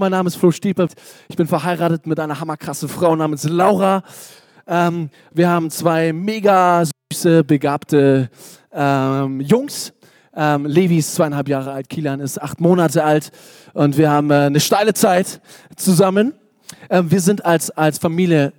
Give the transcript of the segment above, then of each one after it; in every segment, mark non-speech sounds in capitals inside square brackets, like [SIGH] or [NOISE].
Mein Name ist Flo Stiepel. Ich bin verheiratet mit einer hammerkrassen Frau namens Laura. Ähm, wir haben zwei mega süße, begabte ähm, Jungs. Ähm, Levi ist zweieinhalb Jahre alt, Kilian ist acht Monate alt und wir haben äh, eine steile Zeit zusammen. Ähm, wir sind als, als Familie,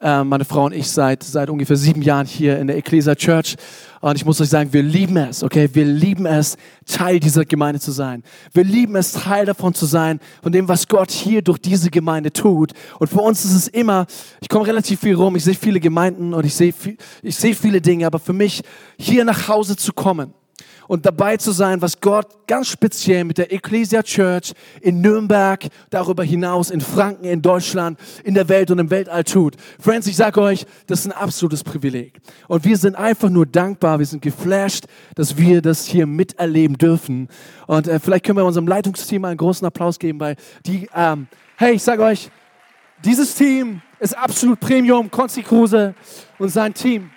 äh, meine Frau und ich, seit, seit ungefähr sieben Jahren hier in der Ecclesia Church. Und ich muss euch sagen, wir lieben es, okay? Wir lieben es, Teil dieser Gemeinde zu sein. Wir lieben es, Teil davon zu sein, von dem, was Gott hier durch diese Gemeinde tut. Und für uns ist es immer, ich komme relativ viel rum, ich sehe viele Gemeinden und ich sehe, ich sehe viele Dinge, aber für mich, hier nach Hause zu kommen, und dabei zu sein, was Gott ganz speziell mit der Ecclesia Church in Nürnberg, darüber hinaus in Franken, in Deutschland, in der Welt und im Weltall tut. Friends, ich sage euch, das ist ein absolutes Privileg. Und wir sind einfach nur dankbar, wir sind geflasht, dass wir das hier miterleben dürfen. Und äh, vielleicht können wir unserem Leitungsteam einen großen Applaus geben, weil die, ähm, hey, ich sage euch, dieses Team ist absolut Premium, Konzi Kruse und sein Team.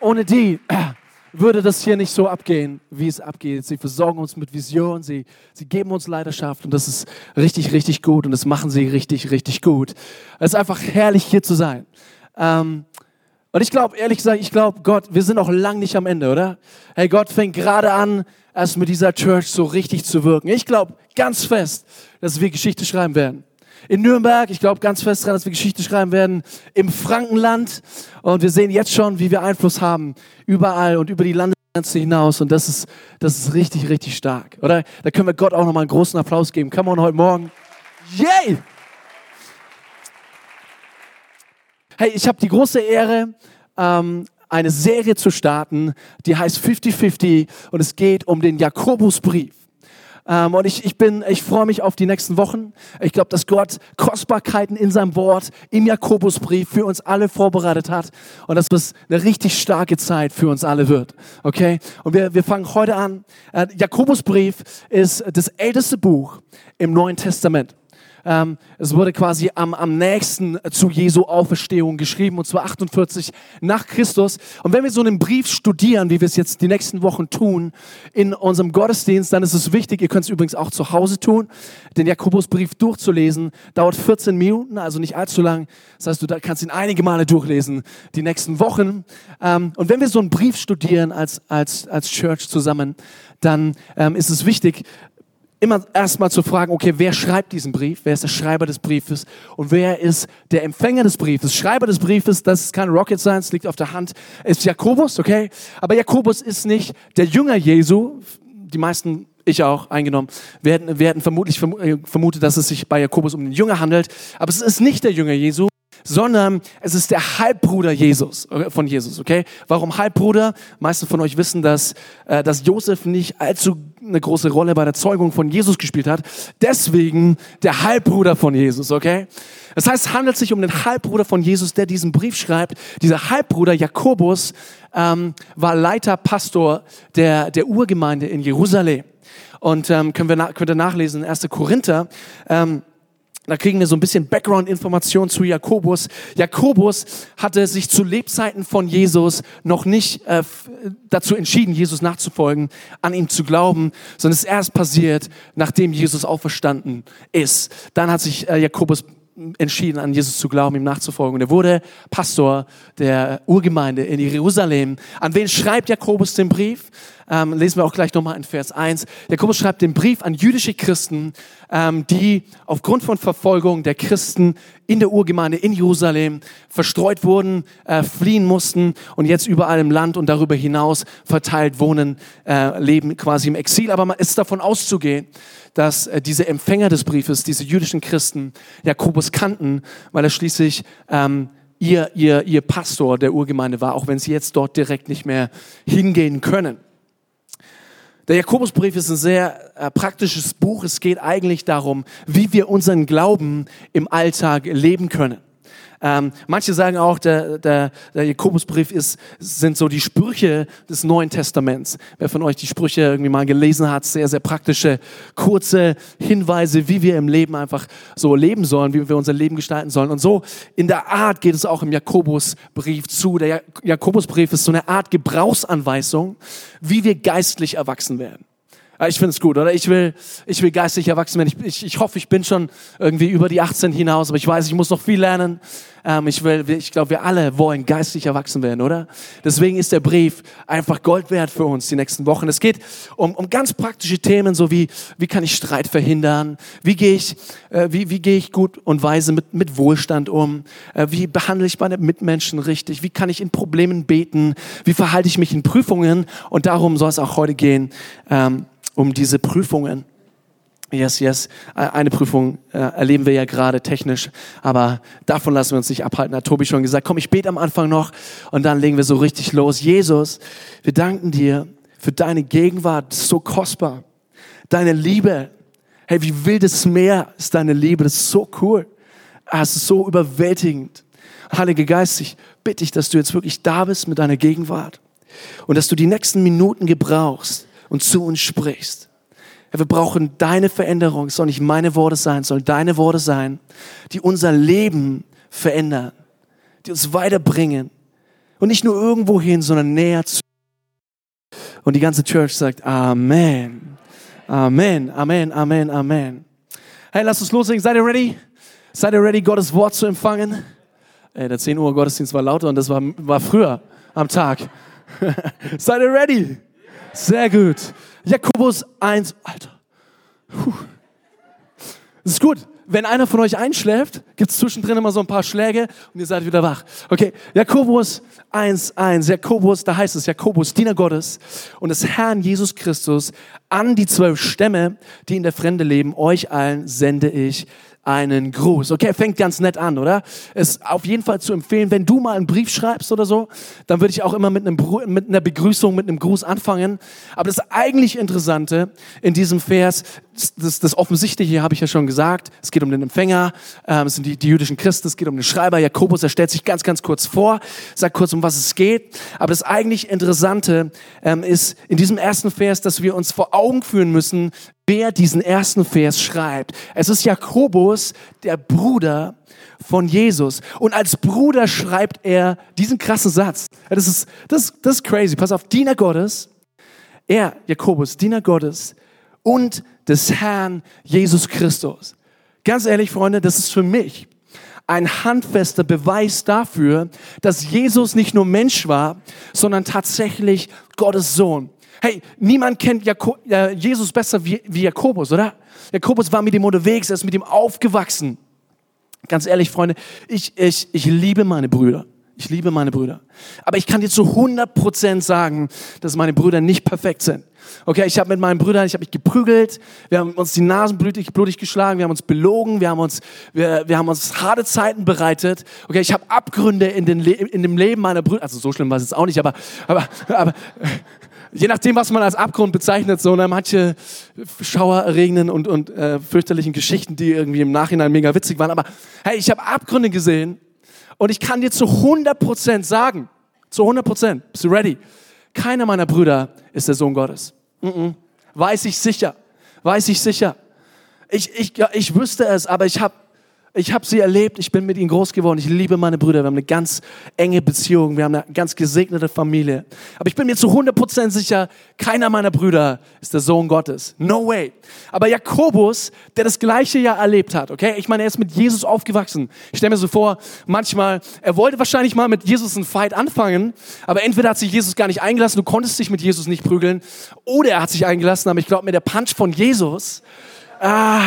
Ohne die, äh, würde das hier nicht so abgehen, wie es abgeht. Sie versorgen uns mit Vision, sie, sie geben uns Leidenschaft und das ist richtig, richtig gut und das machen sie richtig, richtig gut. Es ist einfach herrlich, hier zu sein. Ähm, und ich glaube, ehrlich gesagt, ich glaube, Gott, wir sind noch lang nicht am Ende, oder? Hey, Gott fängt gerade an, erst mit dieser Church so richtig zu wirken. Ich glaube ganz fest, dass wir Geschichte schreiben werden in Nürnberg. Ich glaube ganz fest daran, dass wir Geschichte schreiben werden im Frankenland. Und wir sehen jetzt schon, wie wir Einfluss haben überall und über die Landesgrenze hinaus. Und das ist, das ist richtig, richtig stark. Oder? Da können wir Gott auch nochmal einen großen Applaus geben. Come on, heute Morgen. Yay! Hey, ich habe die große Ehre, ähm, eine Serie zu starten, die heißt 50-50 und es geht um den Jakobusbrief. Ähm, und ich, ich bin, ich freue mich auf die nächsten Wochen. Ich glaube, dass Gott Kostbarkeiten in seinem Wort, im Jakobusbrief für uns alle vorbereitet hat und dass das eine richtig starke Zeit für uns alle wird. Okay? Und wir, wir fangen heute an. Äh, Jakobusbrief ist das älteste Buch im Neuen Testament. Ähm, es wurde quasi am, am nächsten zu Jesu Auferstehung geschrieben, und zwar 48 nach Christus. Und wenn wir so einen Brief studieren, wie wir es jetzt die nächsten Wochen tun, in unserem Gottesdienst, dann ist es wichtig, ihr könnt es übrigens auch zu Hause tun, den Jakobusbrief durchzulesen, dauert 14 Minuten, also nicht allzu lang. Das heißt, du kannst ihn einige Male durchlesen, die nächsten Wochen. Ähm, und wenn wir so einen Brief studieren als, als, als Church zusammen, dann ähm, ist es wichtig, immer erstmal zu fragen, okay, wer schreibt diesen Brief? Wer ist der Schreiber des Briefes? Und wer ist der Empfänger des Briefes? Schreiber des Briefes, das ist kein Rocket Science, liegt auf der Hand, ist Jakobus, okay? Aber Jakobus ist nicht der Jünger Jesu. Die meisten ich auch eingenommen. Wir hätten vermutlich äh, vermutet, dass es sich bei Jakobus um den Jünger handelt. Aber es ist nicht der Jünger Jesu, sondern es ist der Halbbruder Jesus, äh, von Jesus, okay? Warum Halbbruder? Meiste von euch wissen, dass, äh, dass Josef nicht allzu eine große Rolle bei der Zeugung von Jesus gespielt hat. Deswegen der Halbbruder von Jesus, okay? Das heißt, es handelt sich um den Halbbruder von Jesus, der diesen Brief schreibt. Dieser Halbbruder Jakobus ähm, war Leiter, Pastor der, der Urgemeinde in Jerusalem. Und ähm, können wir könnt ihr nachlesen in 1. Korinther. Ähm, da kriegen wir so ein bisschen Background-Information zu Jakobus. Jakobus hatte sich zu Lebzeiten von Jesus noch nicht äh, dazu entschieden, Jesus nachzufolgen, an ihm zu glauben, sondern es ist erst passiert, nachdem Jesus auferstanden ist. Dann hat sich äh, Jakobus entschieden, an Jesus zu glauben, ihm nachzufolgen. Und er wurde Pastor der Urgemeinde in Jerusalem. An wen schreibt Jakobus den Brief? Ähm, lesen wir auch gleich nochmal in Vers 1. Jakobus schreibt den Brief an jüdische Christen, ähm, die aufgrund von Verfolgung der Christen in der Urgemeinde in Jerusalem verstreut wurden, äh, fliehen mussten und jetzt überall im Land und darüber hinaus verteilt wohnen, äh, leben quasi im Exil. Aber man ist davon auszugehen, dass äh, diese Empfänger des Briefes, diese jüdischen Christen, Jakobus kannten, weil er schließlich ähm, ihr, ihr, ihr Pastor der Urgemeinde war, auch wenn sie jetzt dort direkt nicht mehr hingehen können. Der Jakobusbrief ist ein sehr äh, praktisches Buch. Es geht eigentlich darum, wie wir unseren Glauben im Alltag leben können. Ähm, manche sagen auch, der, der, der Jakobusbrief ist, sind so die Sprüche des Neuen Testaments. Wer von euch die Sprüche irgendwie mal gelesen hat, sehr, sehr praktische, kurze Hinweise, wie wir im Leben einfach so leben sollen, wie wir unser Leben gestalten sollen. Und so in der Art geht es auch im Jakobusbrief zu. Der Jakobusbrief ist so eine Art Gebrauchsanweisung, wie wir geistlich erwachsen werden. Ah, ich finde es gut, oder? Ich will, ich will geistig erwachsen werden. Ich, ich, ich hoffe, ich bin schon irgendwie über die 18 hinaus, aber ich weiß, ich muss noch viel lernen. Ähm, ich will, ich glaube, wir alle wollen geistig erwachsen werden, oder? Deswegen ist der Brief einfach Gold wert für uns die nächsten Wochen. Es geht um, um ganz praktische Themen, so wie, wie kann ich Streit verhindern? Wie gehe ich, äh, wie, wie gehe ich gut und weise mit, mit Wohlstand um? Äh, wie behandle ich meine Mitmenschen richtig? Wie kann ich in Problemen beten? Wie verhalte ich mich in Prüfungen? Und darum soll es auch heute gehen, ähm, um diese Prüfungen. Yes, yes. Eine Prüfung äh, erleben wir ja gerade technisch, aber davon lassen wir uns nicht abhalten. Hat Tobi schon gesagt, komm, ich bete am Anfang noch und dann legen wir so richtig los. Jesus, wir danken dir für deine Gegenwart, so kostbar. Deine Liebe. Hey, wie wildes Meer ist deine Liebe, das ist so cool. Ah, es ist so überwältigend. Heiliger Geist, ich bitte dich, dass du jetzt wirklich da bist mit deiner Gegenwart und dass du die nächsten Minuten gebrauchst und zu uns sprichst. Wir brauchen deine Veränderung. Es soll nicht meine Worte sein, es sollen deine Worte sein, die unser Leben verändern, die uns weiterbringen. Und nicht nur irgendwo hin, sondern näher zu. Und die ganze Church sagt Amen. Amen, Amen, Amen, Amen. Hey, lass uns loslegen. Seid ihr ready? Seid ihr ready, Gottes Wort zu empfangen? Ey, der 10 Uhr Gottesdienst war lauter und das war, war früher am Tag. [LAUGHS] Seid ihr ready? Sehr gut. Jakobus 1, Alter. Puh. Das ist gut. Wenn einer von euch einschläft, gibt es zwischendrin immer so ein paar Schläge und ihr seid wieder wach. Okay, Jakobus 1, 1. Jakobus, da heißt es Jakobus, Diener Gottes und des Herrn Jesus Christus an die zwölf Stämme, die in der Fremde leben, euch allen sende ich einen Gruß. Okay, fängt ganz nett an, oder? Ist auf jeden Fall zu empfehlen, wenn du mal einen Brief schreibst oder so, dann würde ich auch immer mit, einem, mit einer Begrüßung, mit einem Gruß anfangen. Aber das eigentlich Interessante in diesem Vers, das, das Offensichtliche habe ich ja schon gesagt, es geht um den Empfänger, ähm, es sind die, die jüdischen Christen, es geht um den Schreiber, Jakobus, er stellt sich ganz, ganz kurz vor, sagt kurz, um was es geht. Aber das eigentlich Interessante ähm, ist in diesem ersten Vers, dass wir uns vor Augen führen müssen, wer diesen ersten Vers schreibt. Es ist Jakobus, der Bruder von Jesus. Und als Bruder schreibt er diesen krassen Satz. Das ist, das, das ist crazy. Pass auf, Diener Gottes, er, Jakobus, Diener Gottes und des Herrn Jesus Christus. Ganz ehrlich, Freunde, das ist für mich ein handfester Beweis dafür, dass Jesus nicht nur Mensch war, sondern tatsächlich Gottes Sohn. Hey, niemand kennt Jako äh, Jesus besser wie, wie Jakobus, oder? Jakobus war mit ihm unterwegs, er ist mit ihm aufgewachsen. Ganz ehrlich, Freunde, ich, ich, ich liebe meine Brüder. Ich liebe meine Brüder. Aber ich kann dir zu 100% sagen, dass meine Brüder nicht perfekt sind. Okay, ich habe mit meinen Brüdern, ich habe mich geprügelt, wir haben uns die Nasen blutig, blutig geschlagen, wir haben uns belogen, wir haben uns, wir, wir haben uns harte Zeiten bereitet. Okay, ich habe Abgründe in, den in dem Leben meiner Brüder, also so schlimm war es jetzt auch nicht, aber, aber, aber je nachdem, was man als Abgrund bezeichnet, so ne, manche schauererregenden und, und äh, fürchterlichen Geschichten, die irgendwie im Nachhinein mega witzig waren. Aber hey, ich habe Abgründe gesehen und ich kann dir zu 100% sagen, zu 100%, bist du ready? Keiner meiner Brüder ist der Sohn Gottes. Mm -mm. Weiß ich sicher, weiß ich sicher. Ich, ich, ich wüsste es, aber ich habe ich habe sie erlebt, ich bin mit ihnen groß geworden, ich liebe meine Brüder, wir haben eine ganz enge Beziehung, wir haben eine ganz gesegnete Familie. Aber ich bin mir zu 100% sicher, keiner meiner Brüder ist der Sohn Gottes. No way. Aber Jakobus, der das gleiche Jahr erlebt hat, okay? Ich meine, er ist mit Jesus aufgewachsen. Ich stelle mir so vor, manchmal, er wollte wahrscheinlich mal mit Jesus einen Fight anfangen, aber entweder hat sich Jesus gar nicht eingelassen, du konntest dich mit Jesus nicht prügeln, oder er hat sich eingelassen, aber ich glaube mir, der Punch von Jesus, ah,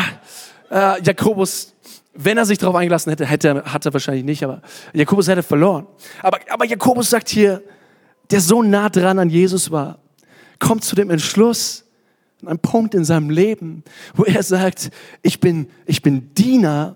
äh, Jakobus, wenn er sich darauf eingelassen hätte, hätte hat er wahrscheinlich nicht, aber Jakobus hätte verloren. Aber, aber Jakobus sagt hier, der so nah dran an Jesus war, kommt zu dem Entschluss, an einem Punkt in seinem Leben, wo er sagt, ich bin, ich bin Diener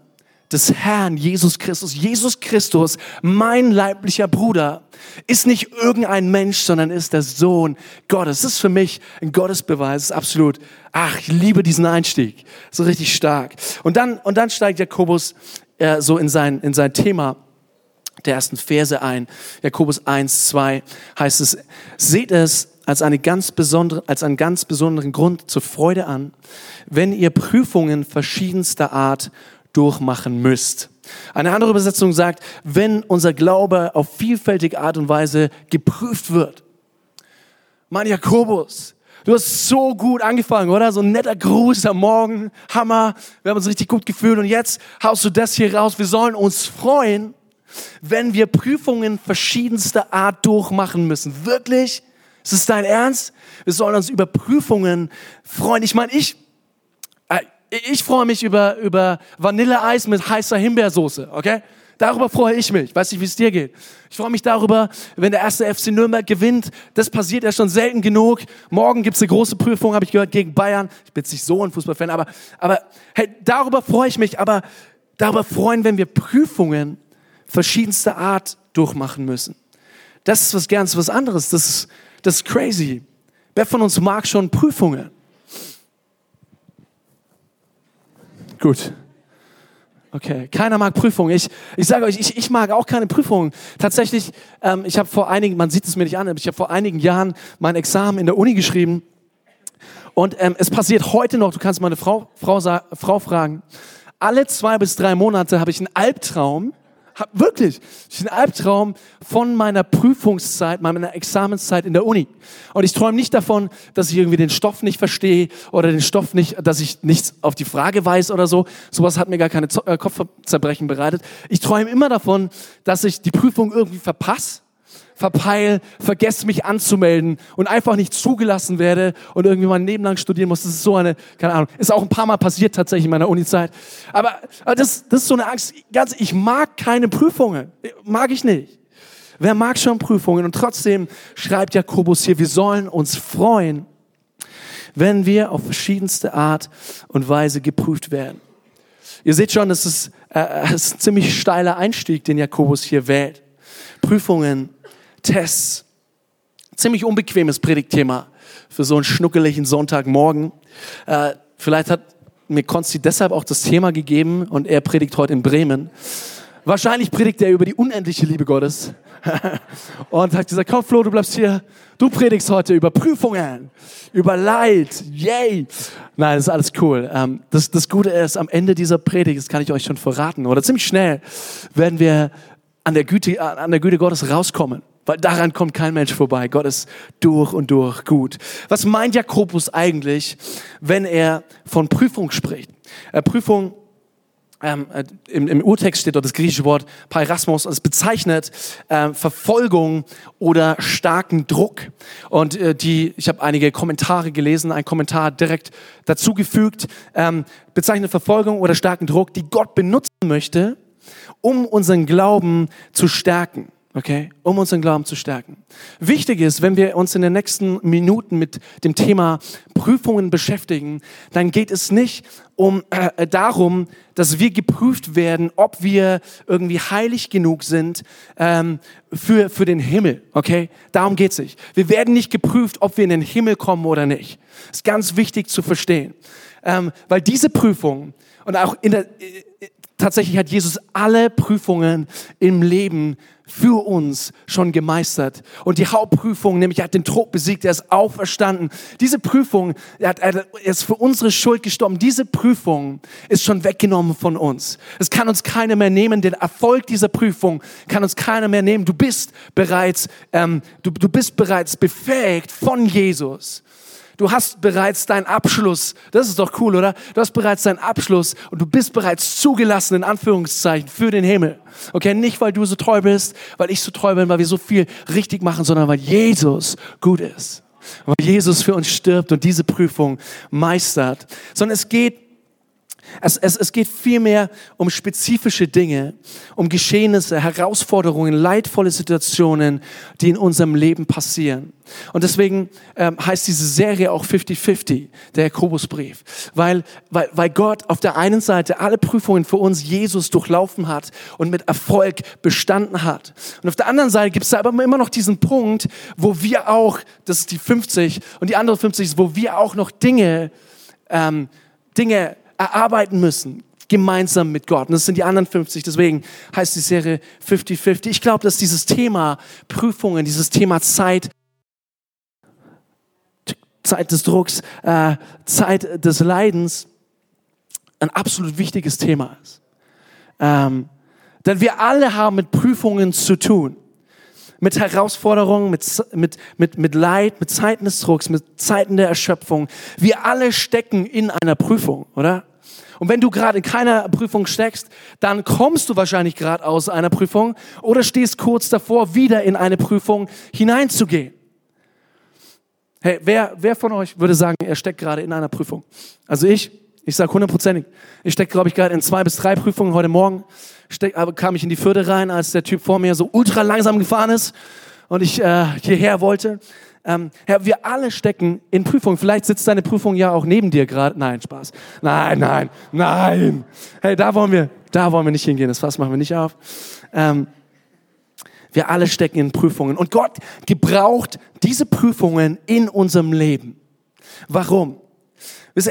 des Herrn Jesus Christus. Jesus Christus, mein leiblicher Bruder, ist nicht irgendein Mensch, sondern ist der Sohn Gottes. Das ist für mich ein Gottesbeweis. Ist absolut, ach, ich liebe diesen Einstieg. So richtig stark. Und dann, und dann steigt Jakobus äh, so in sein, in sein Thema der ersten Verse ein. Jakobus 1, 2 heißt es, seht es als, eine ganz besondere, als einen ganz besonderen Grund zur Freude an, wenn ihr Prüfungen verschiedenster Art durchmachen müsst. Eine andere Übersetzung sagt, wenn unser Glaube auf vielfältige Art und Weise geprüft wird. Mein Jakobus, Du hast so gut angefangen, oder? So ein netter Gruß am Morgen, Hammer. Wir haben uns richtig gut gefühlt und jetzt haust du das hier raus. Wir sollen uns freuen, wenn wir Prüfungen verschiedenster Art durchmachen müssen. Wirklich? Ist es dein Ernst? Wir sollen uns über Prüfungen freuen. Ich meine, ich, äh, ich freue mich über, über Vanilleeis mit heißer Himbeersoße, okay? Darüber freue ich mich. Weiß nicht, wie es dir geht. Ich freue mich darüber, wenn der erste FC Nürnberg gewinnt. Das passiert ja schon selten genug. Morgen gibt's eine große Prüfung, habe ich gehört, gegen Bayern. Ich bin jetzt nicht so ein Fußballfan, aber, aber hey, darüber freue ich mich. Aber darüber freuen, wenn wir Prüfungen verschiedenster Art durchmachen müssen. Das ist was ganz was anderes. Das ist, das ist crazy. Wer von uns mag schon Prüfungen? Gut. Okay, keiner mag Prüfungen. Ich, ich sage euch, ich, ich mag auch keine Prüfungen. Tatsächlich, ähm, ich habe vor einigen, man sieht es mir nicht an, aber ich habe vor einigen Jahren mein Examen in der Uni geschrieben. Und ähm, es passiert heute noch, du kannst meine Frau, Frau, Frau fragen, alle zwei bis drei Monate habe ich einen Albtraum, hab, wirklich, ich einen Albtraum von meiner Prüfungszeit, meiner Examenszeit in der Uni. Und ich träume nicht davon, dass ich irgendwie den Stoff nicht verstehe oder den Stoff nicht, dass ich nichts auf die Frage weiß oder so. Sowas hat mir gar keine äh, Kopfzerbrechen bereitet. Ich träume immer davon, dass ich die Prüfung irgendwie verpasse verpeil, vergesse mich anzumelden und einfach nicht zugelassen werde und irgendwie mein Leben lang studieren muss. Das ist so eine, keine Ahnung, ist auch ein paar Mal passiert tatsächlich in meiner Uni-Zeit. Aber, aber das, das ist so eine Angst. Ganz, ich mag keine Prüfungen. Mag ich nicht. Wer mag schon Prüfungen? Und trotzdem schreibt Jakobus hier, wir sollen uns freuen, wenn wir auf verschiedenste Art und Weise geprüft werden. Ihr seht schon, es ist, äh, es ist ein ziemlich steiler Einstieg, den Jakobus hier wählt. Prüfungen Tests. Ziemlich unbequemes Predigtthema für so einen schnuckeligen Sonntagmorgen. Äh, vielleicht hat mir Konsti deshalb auch das Thema gegeben und er predigt heute in Bremen. Wahrscheinlich predigt er über die unendliche Liebe Gottes [LAUGHS] und hat gesagt, komm Flo, du bleibst hier, du predigst heute über Prüfungen, über Leid, yay. Nein, das ist alles cool. Ähm, das, das Gute ist, am Ende dieser Predigt, das kann ich euch schon verraten, oder ziemlich schnell werden wir an der Güte, an der Güte Gottes rauskommen. Weil daran kommt kein Mensch vorbei. Gott ist durch und durch gut. Was meint Jakobus eigentlich, wenn er von Prüfung spricht? Äh, Prüfung ähm, äh, im, im, Urtext steht dort das griechische Wort Pairasmos. Es bezeichnet äh, Verfolgung oder starken Druck. Und äh, die, ich habe einige Kommentare gelesen, ein Kommentar direkt dazugefügt, ähm, bezeichnet Verfolgung oder starken Druck, die Gott benutzen möchte, um unseren Glauben zu stärken okay, um unseren Glauben zu stärken. Wichtig ist, wenn wir uns in den nächsten Minuten mit dem Thema Prüfungen beschäftigen, dann geht es nicht um äh, darum, dass wir geprüft werden, ob wir irgendwie heilig genug sind ähm, für für den Himmel, okay? Darum geht es nicht. Wir werden nicht geprüft, ob wir in den Himmel kommen oder nicht. Ist ganz wichtig zu verstehen, ähm, weil diese Prüfung und auch in der äh, tatsächlich hat Jesus alle Prüfungen im Leben für uns schon gemeistert. Und die Hauptprüfung, nämlich er hat den Druck besiegt, er ist auferstanden. Diese Prüfung, er, hat, er ist für unsere Schuld gestorben. Diese Prüfung ist schon weggenommen von uns. Es kann uns keiner mehr nehmen. Den Erfolg dieser Prüfung kann uns keiner mehr nehmen. Du bist bereits, ähm, du, du bist bereits befähigt von Jesus Du hast bereits deinen Abschluss. Das ist doch cool, oder? Du hast bereits deinen Abschluss und du bist bereits zugelassen, in Anführungszeichen, für den Himmel. Okay, nicht weil du so treu bist, weil ich so treu bin, weil wir so viel richtig machen, sondern weil Jesus gut ist. Weil Jesus für uns stirbt und diese Prüfung meistert. Sondern es geht es, es, es geht vielmehr um spezifische Dinge, um Geschehnisse, Herausforderungen, leidvolle Situationen, die in unserem Leben passieren. Und deswegen ähm, heißt diese Serie auch 50-50, der Jakobusbrief, weil, weil, weil Gott auf der einen Seite alle Prüfungen für uns Jesus durchlaufen hat und mit Erfolg bestanden hat. Und auf der anderen Seite gibt es aber immer noch diesen Punkt, wo wir auch, das ist die 50 und die andere 50 ist, wo wir auch noch Dinge, ähm, Dinge erarbeiten müssen, gemeinsam mit Gott. Und das sind die anderen 50. Deswegen heißt die Serie 50-50. Ich glaube, dass dieses Thema Prüfungen, dieses Thema Zeit, Zeit des Drucks, äh, Zeit des Leidens ein absolut wichtiges Thema ist. Ähm, denn wir alle haben mit Prüfungen zu tun. mit Herausforderungen, mit, mit, mit, mit Leid, mit Zeiten des Drucks, mit Zeiten der Erschöpfung. Wir alle stecken in einer Prüfung, oder? Und wenn du gerade in keiner Prüfung steckst, dann kommst du wahrscheinlich gerade aus einer Prüfung oder stehst kurz davor, wieder in eine Prüfung hineinzugehen. Hey, wer, wer von euch würde sagen, er steckt gerade in einer Prüfung? Also ich, ich sage hundertprozentig. Ich stecke, glaube ich, gerade in zwei bis drei Prüfungen. Heute Morgen steck, kam ich in die Vierte rein, als der Typ vor mir so ultra langsam gefahren ist und ich äh, hierher wollte. Ähm, Herr, wir alle stecken in Prüfungen. Vielleicht sitzt deine Prüfung ja auch neben dir gerade. Nein, Spaß. Nein, nein, nein. Hey, da wollen wir, da wollen wir nicht hingehen. Das Fass machen wir nicht auf. Ähm, wir alle stecken in Prüfungen. Und Gott gebraucht diese Prüfungen in unserem Leben. Warum?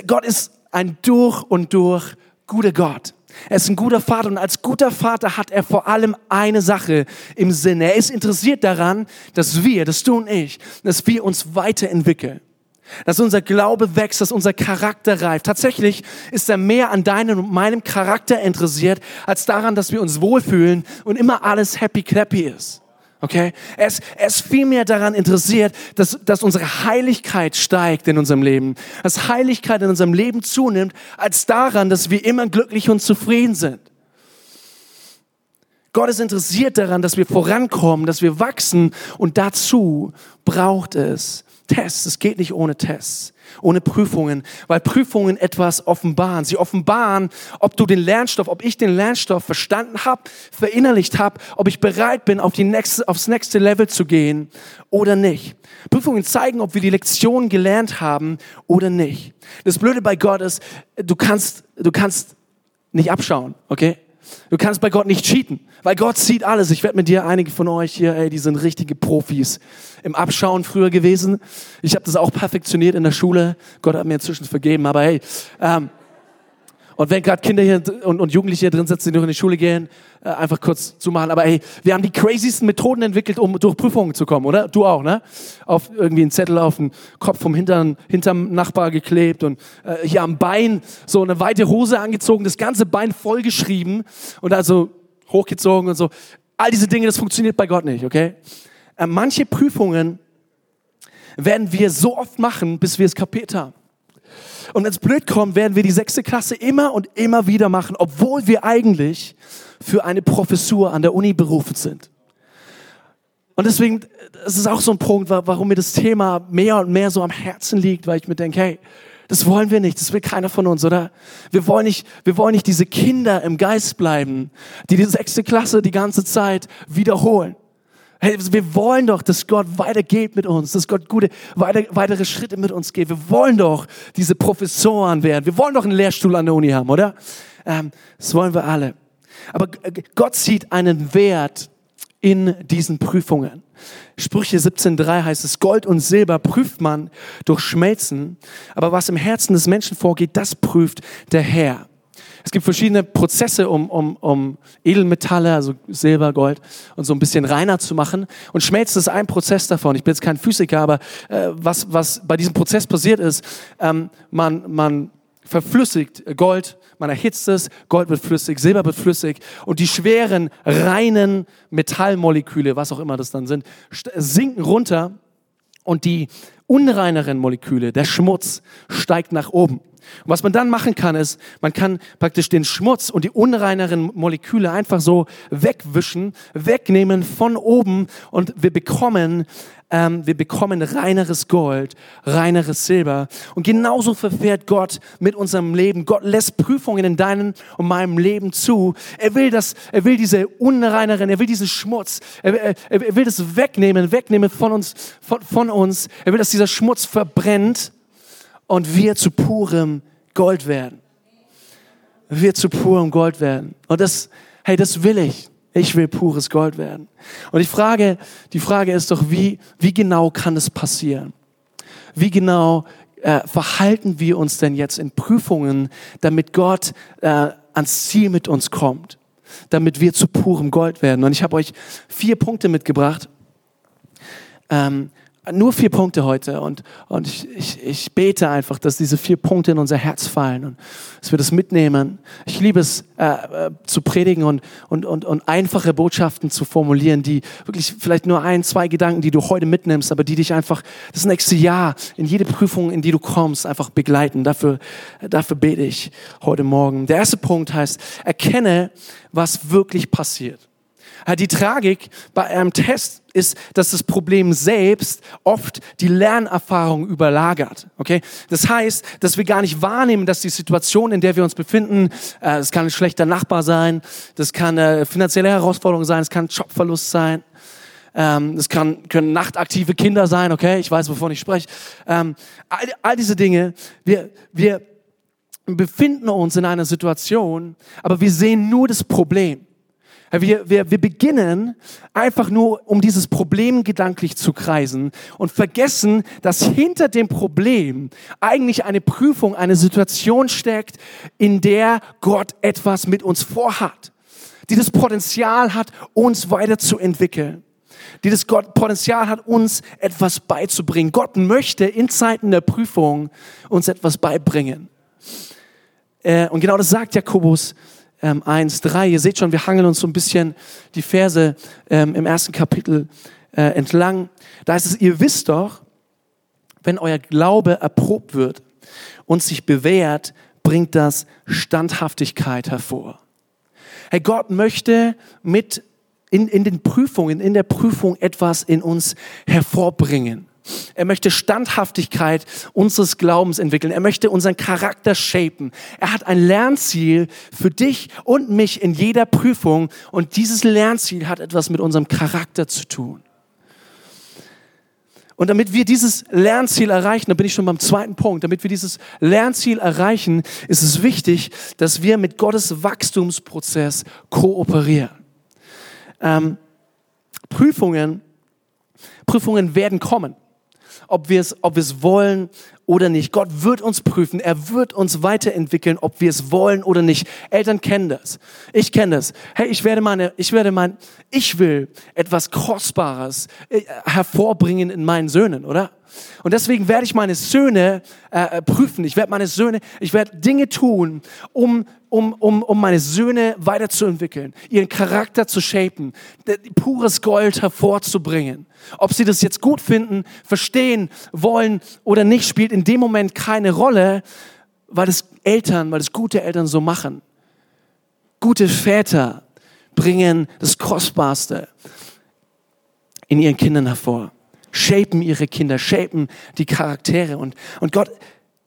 Gott ist ein durch und durch guter Gott. Er ist ein guter Vater und als guter Vater hat er vor allem eine Sache im Sinn. Er ist interessiert daran, dass wir, dass du und ich, dass wir uns weiterentwickeln. Dass unser Glaube wächst, dass unser Charakter reift. Tatsächlich ist er mehr an deinem und meinem Charakter interessiert, als daran, dass wir uns wohlfühlen und immer alles happy clappy ist. Okay? Ist, er ist vielmehr daran interessiert, dass, dass unsere Heiligkeit steigt in unserem Leben. Dass Heiligkeit in unserem Leben zunimmt, als daran, dass wir immer glücklich und zufrieden sind. Gott ist interessiert daran, dass wir vorankommen, dass wir wachsen und dazu braucht es Tests. Es geht nicht ohne Tests, ohne Prüfungen, weil Prüfungen etwas offenbaren. Sie offenbaren, ob du den Lernstoff, ob ich den Lernstoff verstanden habe, verinnerlicht habe, ob ich bereit bin, auf die nächste, aufs nächste Level zu gehen oder nicht. Prüfungen zeigen, ob wir die Lektion gelernt haben oder nicht. Das Blöde bei Gott ist, du kannst, du kannst nicht abschauen, okay? Du kannst bei Gott nicht cheaten, weil Gott sieht alles. Ich werde mit dir, einige von euch hier, ey, die sind richtige Profis im Abschauen früher gewesen. Ich habe das auch perfektioniert in der Schule. Gott hat mir inzwischen vergeben, aber hey, ähm, und wenn gerade Kinder hier und, und Jugendliche hier drin sitzen, die noch in die Schule gehen, äh, einfach kurz zu machen. Aber hey, wir haben die crazysten Methoden entwickelt, um durch Prüfungen zu kommen, oder? Du auch, ne? Auf irgendwie einen Zettel auf den Kopf vom Hintern, hinterm Nachbar geklebt und äh, hier am Bein so eine weite Hose angezogen, das ganze Bein vollgeschrieben und also hochgezogen und so. All diese Dinge, das funktioniert bei Gott nicht, okay? Äh, manche Prüfungen werden wir so oft machen, bis wir es kapiert haben. Und wenn es blöd kommt, werden wir die sechste Klasse immer und immer wieder machen, obwohl wir eigentlich für eine Professur an der Uni berufen sind. Und deswegen, das ist auch so ein Punkt, warum mir das Thema mehr und mehr so am Herzen liegt, weil ich mir denke, hey, das wollen wir nicht, das will keiner von uns, oder? Wir wollen nicht, wir wollen nicht diese Kinder im Geist bleiben, die die sechste Klasse die ganze Zeit wiederholen. Hey, wir wollen doch, dass Gott weitergeht mit uns, dass Gott gute, weiter, weitere Schritte mit uns geht. Wir wollen doch diese Professoren werden. Wir wollen doch einen Lehrstuhl an der Uni haben, oder? Ähm, das wollen wir alle. Aber Gott sieht einen Wert in diesen Prüfungen. Sprüche 17.3 heißt es, Gold und Silber prüft man durch Schmelzen, aber was im Herzen des Menschen vorgeht, das prüft der Herr. Es gibt verschiedene Prozesse, um, um, um Edelmetalle, also Silber, Gold, und so ein bisschen reiner zu machen. Und Schmelzen ist ein Prozess davon. Ich bin jetzt kein Physiker, aber äh, was, was bei diesem Prozess passiert ist, ähm, man, man verflüssigt Gold, man erhitzt es, Gold wird flüssig, Silber wird flüssig und die schweren, reinen Metallmoleküle, was auch immer das dann sind, sinken runter und die unreineren Moleküle, der Schmutz, steigt nach oben. Und was man dann machen kann, ist, man kann praktisch den Schmutz und die unreineren Moleküle einfach so wegwischen, wegnehmen von oben und wir bekommen, ähm, wir bekommen reineres Gold, reineres Silber. Und genauso verfährt Gott mit unserem Leben. Gott lässt Prüfungen in deinem und meinem Leben zu. Er will das, er will diese unreineren, er will diesen Schmutz, er, er, er will das wegnehmen, wegnehmen von uns, von, von uns. Er will, dass dieser Schmutz verbrennt und wir zu purem Gold werden. Wir zu purem Gold werden. Und das, hey, das will ich. Ich will pures Gold werden. Und ich frage, die Frage ist doch, wie, wie genau kann es passieren? Wie genau äh, verhalten wir uns denn jetzt in Prüfungen, damit Gott äh, ans Ziel mit uns kommt? Damit wir zu purem Gold werden. Und ich habe euch vier Punkte mitgebracht. Ähm, nur vier Punkte heute und, und ich, ich, ich bete einfach, dass diese vier Punkte in unser Herz fallen und dass wir das mitnehmen. Ich liebe es äh, äh, zu predigen und, und, und, und einfache Botschaften zu formulieren, die wirklich vielleicht nur ein, zwei Gedanken, die du heute mitnimmst, aber die dich einfach das nächste Jahr in jede Prüfung, in die du kommst, einfach begleiten. Dafür, dafür bete ich heute Morgen. Der erste Punkt heißt, erkenne, was wirklich passiert. Die Tragik bei einem Test ist, dass das Problem selbst oft die Lernerfahrung überlagert. Okay? Das heißt, dass wir gar nicht wahrnehmen, dass die Situation, in der wir uns befinden, äh, es kann ein schlechter Nachbar sein, das kann eine finanzielle Herausforderung sein, es kann Jobverlust sein, ähm, es kann, können nachtaktive Kinder sein, okay? Ich weiß, wovon ich spreche. Ähm, all, all diese Dinge, wir, wir befinden uns in einer Situation, aber wir sehen nur das Problem. Wir, wir, wir beginnen einfach nur, um dieses Problem gedanklich zu kreisen und vergessen, dass hinter dem Problem eigentlich eine Prüfung, eine Situation steckt, in der Gott etwas mit uns vorhat, die das Potenzial hat, uns weiterzuentwickeln, die das Potenzial hat, uns etwas beizubringen. Gott möchte in Zeiten der Prüfung uns etwas beibringen. Äh, und genau das sagt Jakobus ähm, 1, 3. Ihr seht schon, wir hangeln uns so ein bisschen die Verse ähm, im ersten Kapitel äh, entlang. Da heißt es, ihr wisst doch, wenn euer Glaube erprobt wird und sich bewährt, bringt das Standhaftigkeit hervor. Hey, Gott möchte mit in, in den Prüfungen, in der Prüfung etwas in uns hervorbringen. Er möchte Standhaftigkeit unseres Glaubens entwickeln. Er möchte unseren Charakter shapen. Er hat ein Lernziel für dich und mich in jeder Prüfung. Und dieses Lernziel hat etwas mit unserem Charakter zu tun. Und damit wir dieses Lernziel erreichen, da bin ich schon beim zweiten Punkt, damit wir dieses Lernziel erreichen, ist es wichtig, dass wir mit Gottes Wachstumsprozess kooperieren. Ähm, Prüfungen, Prüfungen werden kommen ob wir es, ob wir es wollen oder nicht. Gott wird uns prüfen. Er wird uns weiterentwickeln, ob wir es wollen oder nicht. Eltern kennen das. Ich kenne das. Hey, ich werde meine, ich werde mein, ich will etwas Kostbares äh, hervorbringen in meinen Söhnen, oder? Und deswegen werde ich meine Söhne äh, äh, prüfen. Ich werde meine Söhne, ich werde Dinge tun, um, um, um, um meine Söhne weiterzuentwickeln, ihren Charakter zu shapen, pures Gold hervorzubringen. Ob sie das jetzt gut finden, verstehen wollen oder nicht, spielt in dem Moment keine Rolle, weil es Eltern, weil es gute Eltern so machen. Gute Väter bringen das Kostbarste in ihren Kindern hervor shapen ihre Kinder, shapen die Charaktere. Und, und Gott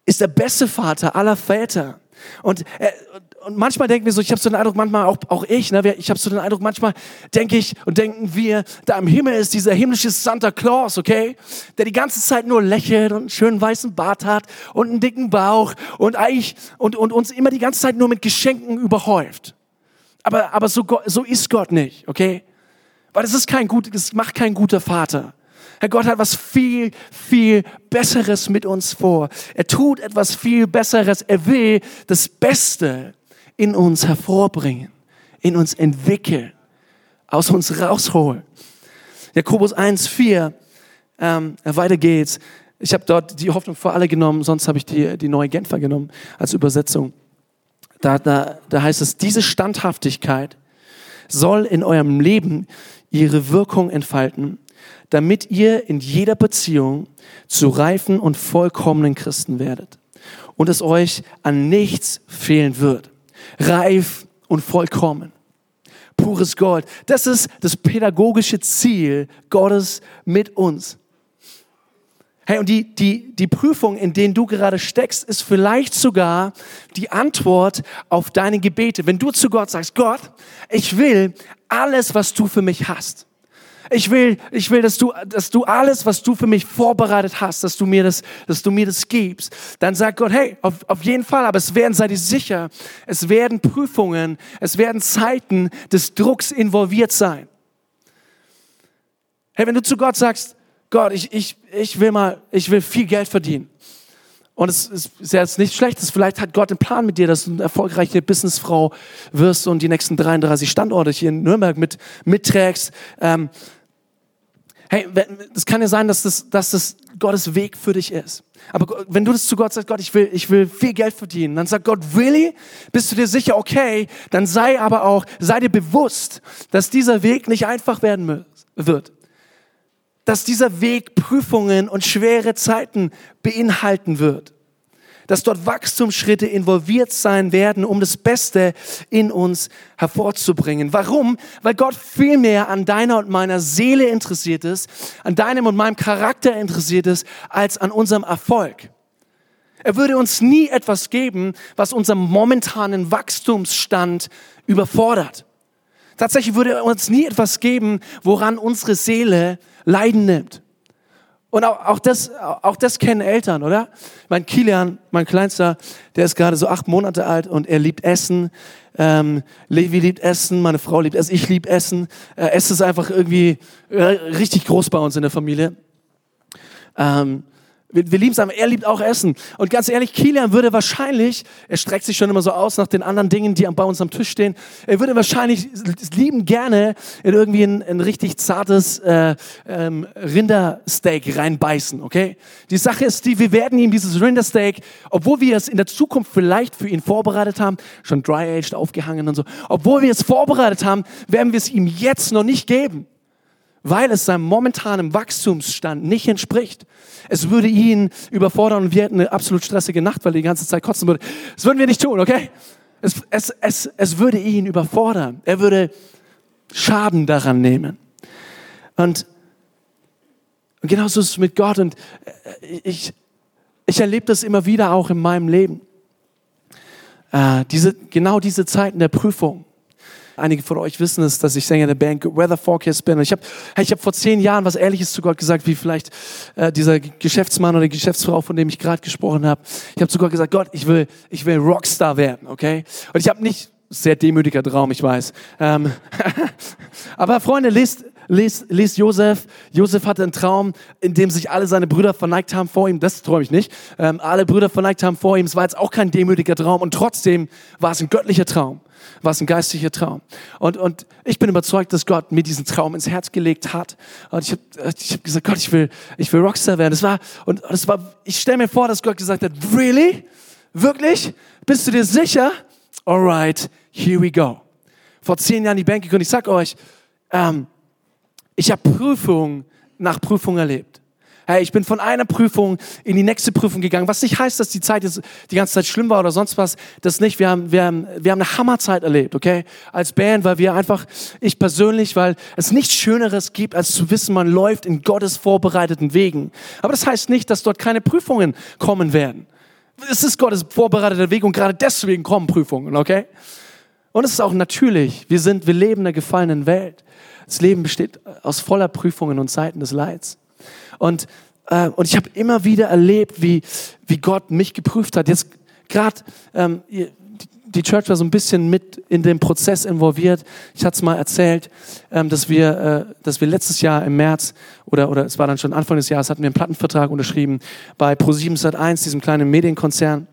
ist der beste Vater aller Väter. Und, äh, und manchmal denken wir so, ich habe so den Eindruck, manchmal auch, auch ich, ne, ich habe so den Eindruck, manchmal denke ich und denken wir, da im Himmel ist dieser himmlische Santa Claus, okay, der die ganze Zeit nur lächelt und einen schönen weißen Bart hat und einen dicken Bauch und eigentlich und, und uns immer die ganze Zeit nur mit Geschenken überhäuft. Aber, aber so, so ist Gott nicht, okay? Weil das ist kein gut, das macht kein guter Vater. Herr Gott hat was viel, viel Besseres mit uns vor. Er tut etwas viel Besseres. Er will das Beste in uns hervorbringen, in uns entwickeln, aus uns rausholen. Jakobus 1, 4, ähm, weiter geht's. Ich habe dort die Hoffnung für alle genommen, sonst habe ich die, die neue Genfer genommen als Übersetzung. Da, da, da heißt es, diese Standhaftigkeit soll in eurem Leben ihre Wirkung entfalten, damit ihr in jeder Beziehung zu reifen und vollkommenen Christen werdet und es euch an nichts fehlen wird. Reif und vollkommen. Pures Gold. Das ist das pädagogische Ziel Gottes mit uns. Hey, und die, die, die Prüfung, in denen du gerade steckst, ist vielleicht sogar die Antwort auf deine Gebete. Wenn du zu Gott sagst, Gott, ich will alles, was du für mich hast. Ich will, ich will, dass du, dass du alles, was du für mich vorbereitet hast, dass du mir das, dass du mir das gibst. Dann sagt Gott, hey, auf, auf jeden Fall, aber es werden, sei dir sicher, es werden Prüfungen, es werden Zeiten des Drucks involviert sein. Hey, wenn du zu Gott sagst, Gott, ich, ich, ich will mal, ich will viel Geld verdienen. Und es ist jetzt nichts Schlechtes. Vielleicht hat Gott einen Plan mit dir, dass du eine erfolgreiche Businessfrau wirst und die nächsten 33 Standorte hier in Nürnberg mit, mitträgst. Ähm, Hey, es kann ja sein, dass das, dass das Gottes Weg für dich ist. Aber wenn du das zu Gott sagst, Gott, ich will, ich will viel Geld verdienen, dann sagt Gott, really? Bist du dir sicher, okay? Dann sei aber auch, sei dir bewusst, dass dieser Weg nicht einfach werden wird. Dass dieser Weg Prüfungen und schwere Zeiten beinhalten wird dass dort Wachstumsschritte involviert sein werden, um das Beste in uns hervorzubringen. Warum? Weil Gott viel mehr an deiner und meiner Seele interessiert ist, an deinem und meinem Charakter interessiert ist, als an unserem Erfolg. Er würde uns nie etwas geben, was unseren momentanen Wachstumsstand überfordert. Tatsächlich würde er uns nie etwas geben, woran unsere Seele Leiden nimmt. Und auch, auch, das, auch das kennen Eltern, oder? Mein Kilian, mein Kleinster, der ist gerade so acht Monate alt und er liebt Essen. Ähm, Levi liebt Essen, meine Frau liebt Essen, ich liebe Essen. Äh, Essen ist einfach irgendwie äh, richtig groß bei uns in der Familie. Ähm, wir, wir lieben es aber, er liebt auch Essen. Und ganz ehrlich, Kilian würde wahrscheinlich, er streckt sich schon immer so aus nach den anderen Dingen, die bei uns am Tisch stehen, er würde wahrscheinlich lieben gerne in irgendwie ein, ein richtig zartes äh, ähm, Rindersteak reinbeißen, okay? Die Sache ist die, wir werden ihm dieses Rindersteak, obwohl wir es in der Zukunft vielleicht für ihn vorbereitet haben, schon dry-aged, aufgehangen und so, obwohl wir es vorbereitet haben, werden wir es ihm jetzt noch nicht geben weil es seinem momentanen Wachstumsstand nicht entspricht. Es würde ihn überfordern und wir hätten eine absolut stressige Nacht, weil er die ganze Zeit kotzen würde. Das würden wir nicht tun, okay? Es, es, es, es würde ihn überfordern. Er würde Schaden daran nehmen. Und, und genauso ist es mit Gott. Und äh, ich, ich erlebe das immer wieder auch in meinem Leben. Äh, diese, genau diese Zeiten der Prüfung Einige von euch wissen es, dass ich Sänger der Band Weather Forecast bin. Und ich habe ich hab vor zehn Jahren was Ehrliches zu Gott gesagt, wie vielleicht äh, dieser Geschäftsmann oder Geschäftsfrau, von dem ich gerade gesprochen habe. Ich habe zu Gott gesagt, Gott, ich will, ich will Rockstar werden, okay? Und ich habe nicht sehr demütiger Traum, ich weiß. Ähm, [LAUGHS] aber Freunde, lest, lest, lest Josef. Josef hatte einen Traum, in dem sich alle seine Brüder verneigt haben vor ihm. Das träume ich nicht. Ähm, alle Brüder verneigt haben vor ihm. Es war jetzt auch kein demütiger Traum und trotzdem war es ein göttlicher Traum war es ein geistlicher Traum. Und, und ich bin überzeugt, dass Gott mir diesen Traum ins Herz gelegt hat. Und ich habe ich hab gesagt, Gott, ich will, ich will Rockstar werden. Das war, und das war, ich stelle mir vor, dass Gott gesagt hat, really? Wirklich? Bist du dir sicher? Alright, here we go. Vor zehn Jahren die Bank gegründet. Ich sag euch, ähm, ich habe Prüfung nach Prüfung erlebt. Hey, ich bin von einer Prüfung in die nächste Prüfung gegangen, was nicht heißt, dass die Zeit jetzt die ganze Zeit schlimm war oder sonst was. Das nicht. Wir haben, wir haben, wir haben eine Hammerzeit erlebt, okay? Als Band, weil wir einfach, ich persönlich, weil es nichts Schöneres gibt, als zu wissen, man läuft in Gottes vorbereiteten Wegen. Aber das heißt nicht, dass dort keine Prüfungen kommen werden. Es ist Gottes vorbereiteter Weg und gerade deswegen kommen Prüfungen, okay? Und es ist auch natürlich. Wir sind, wir leben in einer gefallenen Welt. Das Leben besteht aus voller Prüfungen und Zeiten des Leids. Und, äh, und ich habe immer wieder erlebt, wie, wie Gott mich geprüft hat. Jetzt gerade, ähm, die Church war so ein bisschen mit in dem Prozess involviert. Ich hatte es mal erzählt, ähm, dass, wir, äh, dass wir letztes Jahr im März oder, oder es war dann schon Anfang des Jahres, hatten wir einen Plattenvertrag unterschrieben bei Pro7 Sat1, diesem kleinen Medienkonzern.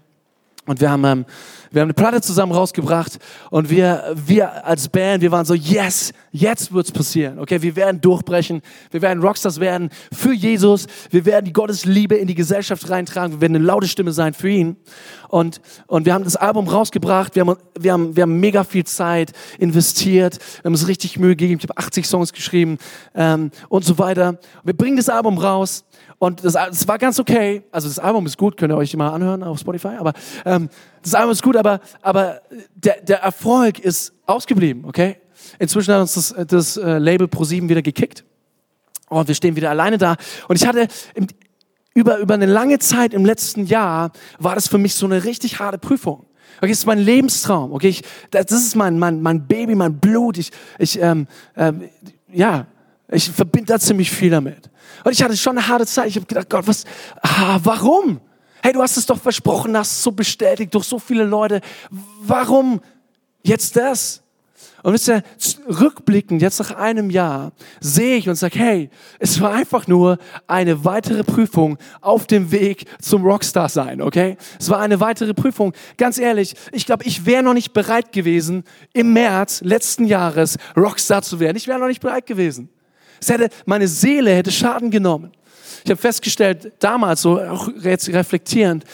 Und wir haben ähm, wir haben eine Platte zusammen rausgebracht und wir, wir als Band, wir waren so, yes, jetzt wird's passieren. Okay, wir werden durchbrechen, wir werden Rockstars werden für Jesus, wir werden die Gottes Liebe in die Gesellschaft reintragen, wir werden eine laute Stimme sein für ihn. Und, und wir haben das Album rausgebracht, wir haben, wir haben, wir haben mega viel Zeit investiert, wir haben uns richtig Mühe gegeben, ich habe 80 Songs geschrieben ähm, und so weiter. Wir bringen das Album raus und das, das war ganz okay. Also das Album ist gut, könnt ihr euch mal anhören auf Spotify. Aber ähm, das Album ist gut, aber, aber der, der Erfolg ist ausgeblieben, okay? Inzwischen hat uns das, das äh, Label Pro7 wieder gekickt. Und wir stehen wieder alleine da. Und ich hatte im, über, über eine lange Zeit im letzten Jahr war das für mich so eine richtig harte Prüfung. Okay, das ist mein Lebenstraum. Okay, ich, das ist mein, mein, mein Baby, mein Blut. Ich, ich ähm, ähm, ja, ich verbinde da ziemlich viel damit. Und ich hatte schon eine harte Zeit. Ich habe gedacht, Gott, was, ah, warum? Hey, du hast es doch versprochen, hast es so bestätigt durch so viele Leute. Warum jetzt das? Und wisst ihr, rückblickend, jetzt nach einem Jahr, sehe ich und sage, hey, es war einfach nur eine weitere Prüfung auf dem Weg zum Rockstar sein, okay? Es war eine weitere Prüfung. Ganz ehrlich, ich glaube, ich wäre noch nicht bereit gewesen, im März letzten Jahres Rockstar zu werden. Ich wäre noch nicht bereit gewesen. Es hätte, meine Seele hätte Schaden genommen. Ich habe festgestellt, damals, so auch jetzt reflektierend,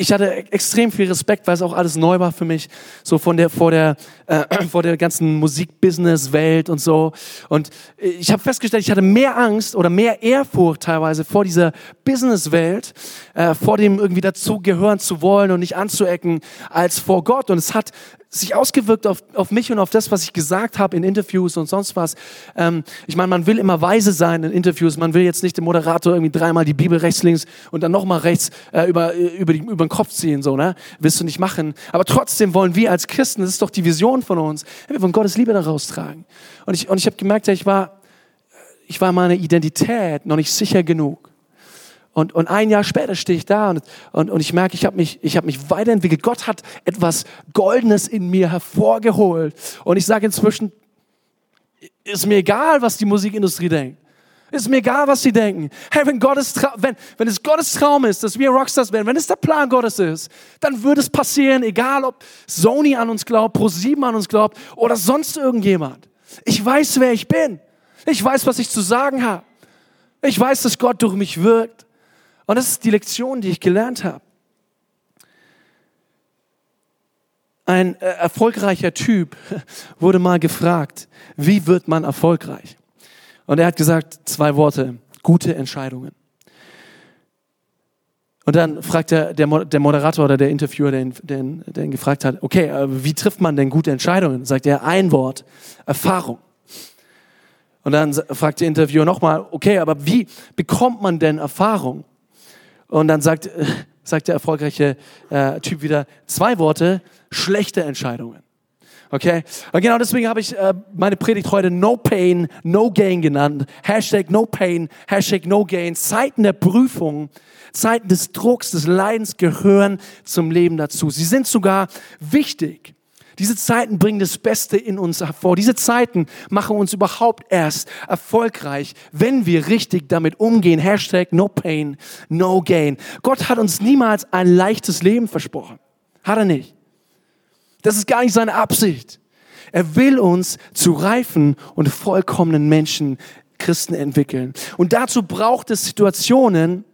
ich hatte extrem viel Respekt, weil es auch alles neu war für mich, so von der vor der äh, [CLEARS THROAT] vor der ganzen Musikbusiness-Welt und so. Und ich habe festgestellt, ich hatte mehr Angst oder mehr Ehrfurcht teilweise vor dieser Business-Welt, äh, vor dem irgendwie dazugehören zu wollen und nicht anzuecken, als vor Gott. Und es hat sich ausgewirkt auf, auf mich und auf das, was ich gesagt habe in Interviews und sonst was. Ähm, ich meine, man will immer weise sein in Interviews. Man will jetzt nicht dem Moderator irgendwie dreimal die Bibel rechts, links und dann nochmal rechts äh, über, über, die, über den Kopf ziehen, so, ne? Willst du nicht machen. Aber trotzdem wollen wir als Christen, das ist doch die Vision von uns, wir wollen Gottes Liebe daraus tragen. Und ich, und ich habe gemerkt, ja, ich war, ich war meiner Identität noch nicht sicher genug. Und, und ein Jahr später stehe ich da und, und, und ich merke, ich habe mich, ich hab mich weiterentwickelt. Gott hat etwas Goldenes in mir hervorgeholt. Und ich sage inzwischen, ist mir egal, was die Musikindustrie denkt. Ist mir egal, was sie denken. Hey, wenn, Gottes wenn, wenn es Gottes Traum ist, dass wir Rockstars werden, wenn es der Plan Gottes ist, dann wird es passieren, egal ob Sony an uns glaubt, ProSieben an uns glaubt oder sonst irgendjemand. Ich weiß, wer ich bin. Ich weiß, was ich zu sagen habe. Ich weiß, dass Gott durch mich wirkt. Und das ist die Lektion, die ich gelernt habe. Ein äh, erfolgreicher Typ [LAUGHS] wurde mal gefragt, wie wird man erfolgreich? Und er hat gesagt, zwei Worte, gute Entscheidungen. Und dann fragt der, der, der Moderator oder der Interviewer, der ihn, der, der ihn gefragt hat, okay, äh, wie trifft man denn gute Entscheidungen? Sagt er ein Wort, Erfahrung. Und dann fragt der Interviewer nochmal, okay, aber wie bekommt man denn Erfahrung? Und dann sagt, sagt der erfolgreiche äh, Typ wieder zwei Worte, schlechte Entscheidungen. Okay? Und genau deswegen habe ich äh, meine Predigt heute No Pain, No Gain genannt. Hashtag No Pain, Hashtag No Gain. Zeiten der Prüfung, Zeiten des Drucks, des Leidens gehören zum Leben dazu. Sie sind sogar wichtig. Diese Zeiten bringen das Beste in uns hervor. Diese Zeiten machen uns überhaupt erst erfolgreich, wenn wir richtig damit umgehen. Hashtag no pain, no gain. Gott hat uns niemals ein leichtes Leben versprochen. Hat er nicht. Das ist gar nicht seine Absicht. Er will uns zu reifen und vollkommenen Menschen, Christen entwickeln. Und dazu braucht es Situationen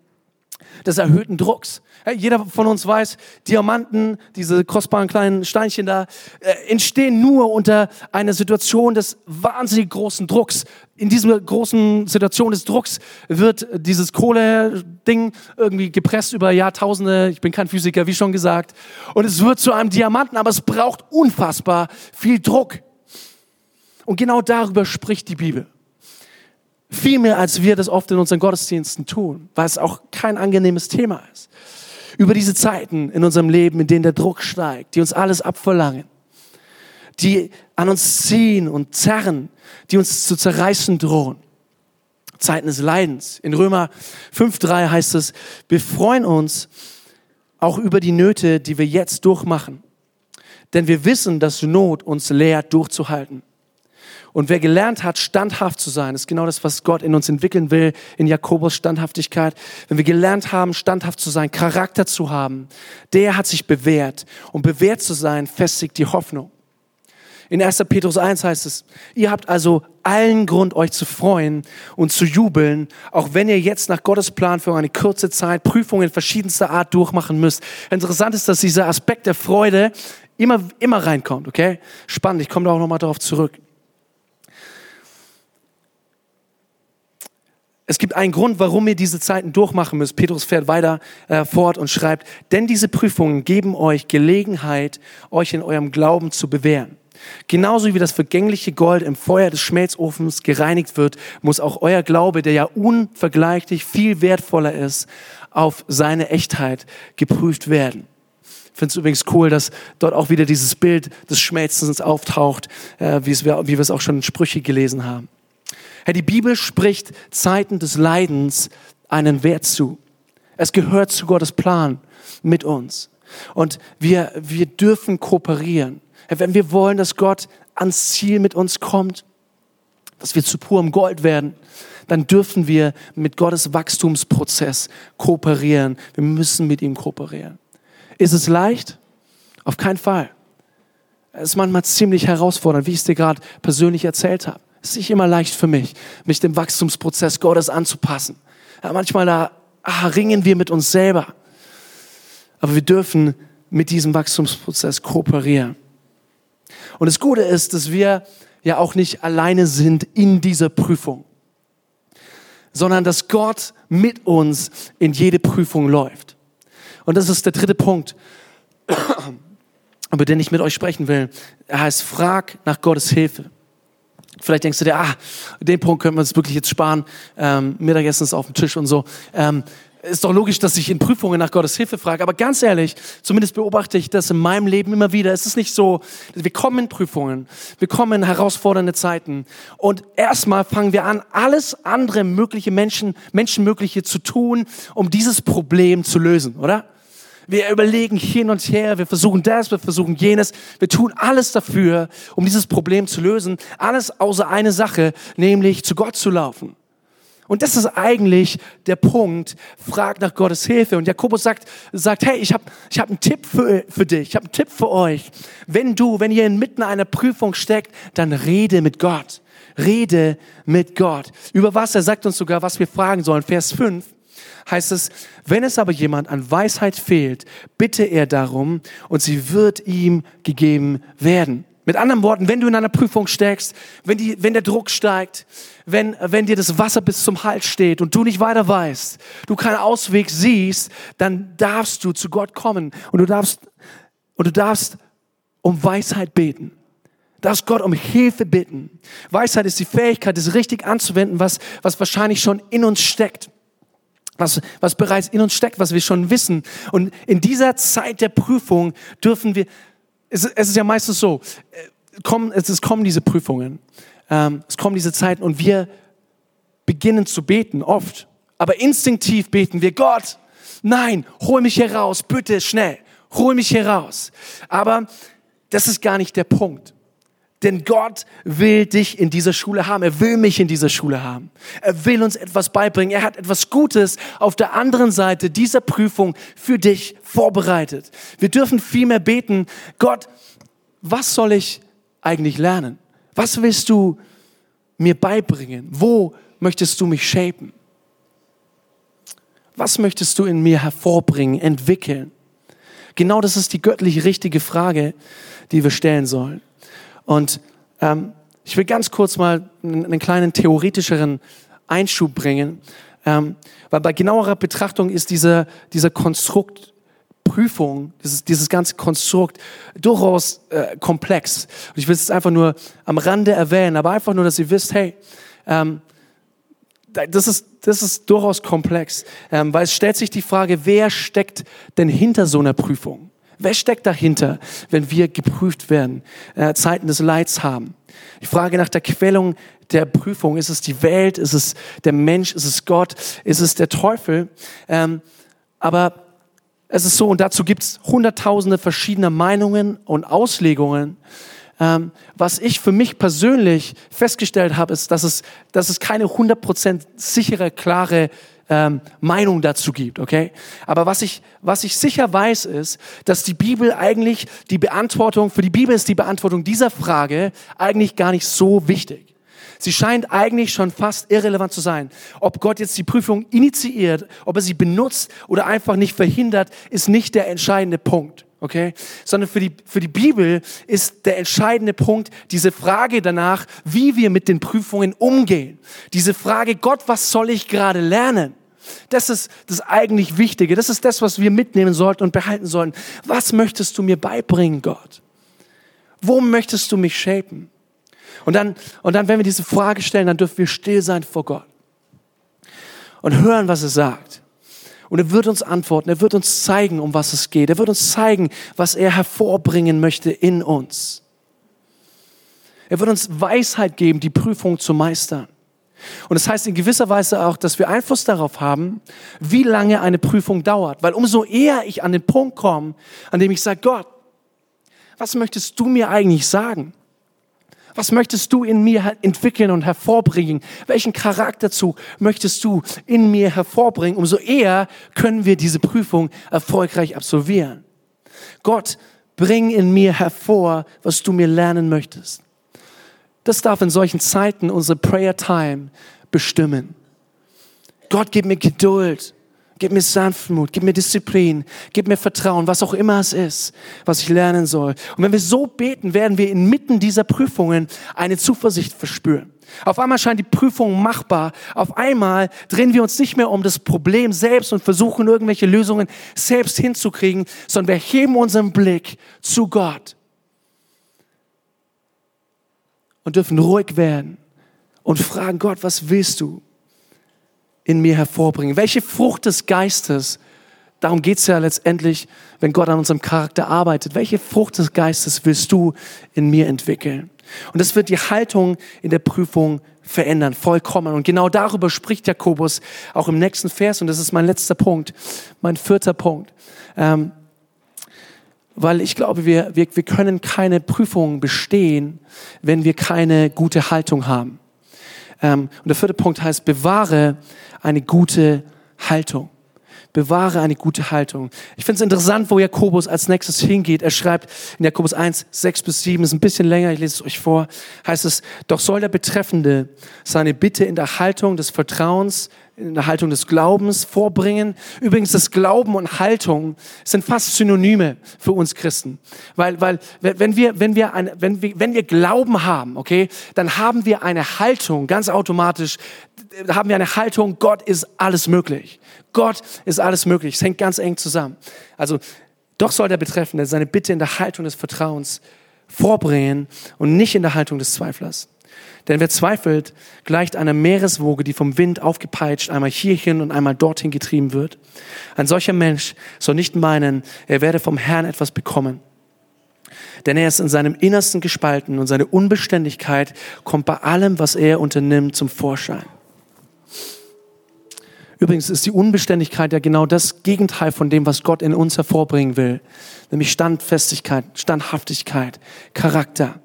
des erhöhten Drucks. Jeder von uns weiß, Diamanten, diese kostbaren kleinen Steinchen da, äh, entstehen nur unter einer Situation des wahnsinnig großen Drucks. In dieser großen Situation des Drucks wird dieses Kohle-Ding irgendwie gepresst über Jahrtausende. Ich bin kein Physiker, wie schon gesagt. Und es wird zu einem Diamanten, aber es braucht unfassbar viel Druck. Und genau darüber spricht die Bibel. Viel mehr, als wir das oft in unseren Gottesdiensten tun, weil es auch kein angenehmes Thema ist über diese Zeiten in unserem Leben, in denen der Druck steigt, die uns alles abverlangen, die an uns ziehen und zerren, die uns zu zerreißen drohen. Zeiten des Leidens. In Römer 5.3 heißt es, wir freuen uns auch über die Nöte, die wir jetzt durchmachen. Denn wir wissen, dass Not uns lehrt, durchzuhalten. Und wer gelernt hat, standhaft zu sein, ist genau das, was Gott in uns entwickeln will, in Jakobus Standhaftigkeit. Wenn wir gelernt haben, standhaft zu sein, Charakter zu haben, der hat sich bewährt. Und bewährt zu sein, festigt die Hoffnung. In 1. Petrus 1 heißt es, ihr habt also allen Grund, euch zu freuen und zu jubeln, auch wenn ihr jetzt nach Gottes Plan für eine kurze Zeit Prüfungen verschiedenster Art durchmachen müsst. Interessant ist, dass dieser Aspekt der Freude immer, immer reinkommt, okay? Spannend, ich komme da auch nochmal darauf zurück. Es gibt einen Grund, warum ihr diese Zeiten durchmachen müsst. Petrus fährt weiter äh, fort und schreibt, denn diese Prüfungen geben euch Gelegenheit, euch in eurem Glauben zu bewähren. Genauso wie das vergängliche Gold im Feuer des Schmelzofens gereinigt wird, muss auch euer Glaube, der ja unvergleichlich viel wertvoller ist, auf seine Echtheit geprüft werden. Ich finde es übrigens cool, dass dort auch wieder dieses Bild des Schmelzens auftaucht, äh, wie, wir es auch schon in Sprüche gelesen haben. Herr, die Bibel spricht Zeiten des Leidens einen Wert zu. Es gehört zu Gottes Plan mit uns. Und wir, wir dürfen kooperieren. Herr, wenn wir wollen, dass Gott ans Ziel mit uns kommt, dass wir zu purem Gold werden, dann dürfen wir mit Gottes Wachstumsprozess kooperieren. Wir müssen mit ihm kooperieren. Ist es leicht? Auf keinen Fall. Es ist manchmal ziemlich herausfordernd, wie ich es dir gerade persönlich erzählt habe. Es ist nicht immer leicht für mich, mich dem Wachstumsprozess Gottes anzupassen. Ja, manchmal da ah, ringen wir mit uns selber. Aber wir dürfen mit diesem Wachstumsprozess kooperieren. Und das Gute ist, dass wir ja auch nicht alleine sind in dieser Prüfung, sondern dass Gott mit uns in jede Prüfung läuft. Und das ist der dritte Punkt, [CLEARS THROAT] über den ich mit euch sprechen will. Er heißt, frag nach Gottes Hilfe. Vielleicht denkst du dir, ah, den Punkt können wir uns wirklich jetzt sparen. Ähm, Mittagessen ist auf dem Tisch und so. Ähm, ist doch logisch, dass ich in Prüfungen nach Gottes Hilfe frage. Aber ganz ehrlich, zumindest beobachte ich das in meinem Leben immer wieder. Es ist nicht so, wir kommen in Prüfungen, wir kommen in herausfordernde Zeiten. Und erstmal fangen wir an, alles andere mögliche Menschen, Menschenmögliche zu tun, um dieses Problem zu lösen, oder? Wir überlegen hin und her, wir versuchen das, wir versuchen jenes, wir tun alles dafür, um dieses Problem zu lösen. Alles außer eine Sache, nämlich zu Gott zu laufen. Und das ist eigentlich der Punkt, frag nach Gottes Hilfe. Und Jakobus sagt, sagt hey, ich habe ich hab einen Tipp für, für dich, ich habe einen Tipp für euch. Wenn du, wenn ihr inmitten einer Prüfung steckt, dann rede mit Gott. Rede mit Gott. Über was? Er sagt uns sogar, was wir fragen sollen. Vers 5 heißt es, wenn es aber jemand an Weisheit fehlt, bitte er darum und sie wird ihm gegeben werden. Mit anderen Worten, wenn du in einer Prüfung steckst, wenn, die, wenn der Druck steigt, wenn, wenn dir das Wasser bis zum Hals steht und du nicht weiter weißt, du keinen Ausweg siehst, dann darfst du zu Gott kommen und du darfst, und du darfst um Weisheit beten. Darfst Gott um Hilfe bitten. Weisheit ist die Fähigkeit, es richtig anzuwenden, was, was wahrscheinlich schon in uns steckt was, was bereits in uns steckt, was wir schon wissen. Und in dieser Zeit der Prüfung dürfen wir, es, es ist ja meistens so, äh, kommen, es, es kommen diese Prüfungen, ähm, es kommen diese Zeiten und wir beginnen zu beten, oft. Aber instinktiv beten wir, Gott, nein, hol mich hier raus, bitte schnell, hol mich hier raus. Aber das ist gar nicht der Punkt. Denn Gott will dich in dieser Schule haben. Er will mich in dieser Schule haben. Er will uns etwas beibringen. Er hat etwas Gutes auf der anderen Seite dieser Prüfung für dich vorbereitet. Wir dürfen viel mehr beten. Gott, was soll ich eigentlich lernen? Was willst du mir beibringen? Wo möchtest du mich shapen? Was möchtest du in mir hervorbringen, entwickeln? Genau das ist die göttlich richtige Frage, die wir stellen sollen. Und ähm, ich will ganz kurz mal einen kleinen theoretischeren Einschub bringen, ähm, weil bei genauerer Betrachtung ist dieser, dieser Konstrukt Prüfung, dieses, dieses ganze Konstrukt durchaus äh, komplex. Und ich will es einfach nur am Rande erwähnen, aber einfach nur, dass ihr wisst, hey, ähm, das ist, das ist durchaus komplex, ähm, weil es stellt sich die Frage, wer steckt denn hinter so einer Prüfung? Wer steckt dahinter, wenn wir geprüft werden, äh, Zeiten des Leids haben? Ich frage nach der Quellung der Prüfung. Ist es die Welt? Ist es der Mensch? Ist es Gott? Ist es der Teufel? Ähm, aber es ist so, und dazu gibt es hunderttausende verschiedener Meinungen und Auslegungen. Ähm, was ich für mich persönlich festgestellt habe, ist, dass es, dass es keine 100% sichere, klare ähm, Meinung dazu gibt, okay? Aber was ich, was ich sicher weiß, ist, dass die Bibel eigentlich die Beantwortung, für die Bibel ist die Beantwortung dieser Frage eigentlich gar nicht so wichtig. Sie scheint eigentlich schon fast irrelevant zu sein. Ob Gott jetzt die Prüfung initiiert, ob er sie benutzt oder einfach nicht verhindert, ist nicht der entscheidende Punkt. Okay? Sondern für die, für die Bibel ist der entscheidende Punkt diese Frage danach, wie wir mit den Prüfungen umgehen. Diese Frage, Gott, was soll ich gerade lernen? Das ist das eigentlich Wichtige. Das ist das, was wir mitnehmen sollten und behalten sollten. Was möchtest du mir beibringen, Gott? Wo möchtest du mich shapen? Und dann, und dann, wenn wir diese Frage stellen, dann dürfen wir still sein vor Gott und hören, was er sagt. Und er wird uns antworten, er wird uns zeigen, um was es geht. Er wird uns zeigen, was er hervorbringen möchte in uns. Er wird uns Weisheit geben, die Prüfung zu meistern. Und das heißt in gewisser Weise auch, dass wir Einfluss darauf haben, wie lange eine Prüfung dauert. Weil umso eher ich an den Punkt komme, an dem ich sage, Gott, was möchtest du mir eigentlich sagen? Was möchtest du in mir entwickeln und hervorbringen? Welchen Charakterzug möchtest du in mir hervorbringen? Umso eher können wir diese Prüfung erfolgreich absolvieren. Gott, bring in mir hervor, was du mir lernen möchtest. Das darf in solchen Zeiten unsere Prayer Time bestimmen. Gott, gib mir Geduld. Gib mir Sanftmut, gib mir Disziplin, gib mir Vertrauen, was auch immer es ist, was ich lernen soll. Und wenn wir so beten, werden wir inmitten dieser Prüfungen eine Zuversicht verspüren. Auf einmal scheint die Prüfung machbar. Auf einmal drehen wir uns nicht mehr um das Problem selbst und versuchen irgendwelche Lösungen selbst hinzukriegen, sondern wir heben unseren Blick zu Gott und dürfen ruhig werden und fragen Gott, was willst du? In mir hervorbringen? Welche Frucht des Geistes, darum geht's ja letztendlich, wenn Gott an unserem Charakter arbeitet, welche Frucht des Geistes willst du in mir entwickeln? Und das wird die Haltung in der Prüfung verändern, vollkommen. Und genau darüber spricht Jakobus auch im nächsten Vers. Und das ist mein letzter Punkt, mein vierter Punkt. Ähm, weil ich glaube, wir, wir, wir können keine Prüfung bestehen, wenn wir keine gute Haltung haben. Ähm, und der vierte Punkt heißt, bewahre eine gute Haltung. Bewahre eine gute Haltung. Ich finde es interessant, wo Jakobus als nächstes hingeht. Er schreibt in Jakobus 1, 6 bis 7, ist ein bisschen länger, ich lese es euch vor, heißt es, doch soll der Betreffende seine Bitte in der Haltung des Vertrauens in der Haltung des Glaubens vorbringen. Übrigens, das Glauben und Haltung sind fast Synonyme für uns Christen. Weil, weil, wenn wir, wenn wir, eine, wenn wir, wenn wir Glauben haben, okay, dann haben wir eine Haltung, ganz automatisch, haben wir eine Haltung, Gott ist alles möglich. Gott ist alles möglich. Es hängt ganz eng zusammen. Also, doch soll der Betreffende seine Bitte in der Haltung des Vertrauens vorbringen und nicht in der Haltung des Zweiflers. Denn wer zweifelt, gleicht einer Meereswoge, die vom Wind aufgepeitscht einmal hierhin und einmal dorthin getrieben wird. Ein solcher Mensch soll nicht meinen, er werde vom Herrn etwas bekommen. Denn er ist in seinem Innersten gespalten und seine Unbeständigkeit kommt bei allem, was er unternimmt, zum Vorschein. Übrigens ist die Unbeständigkeit ja genau das Gegenteil von dem, was Gott in uns hervorbringen will. Nämlich Standfestigkeit, Standhaftigkeit, Charakter.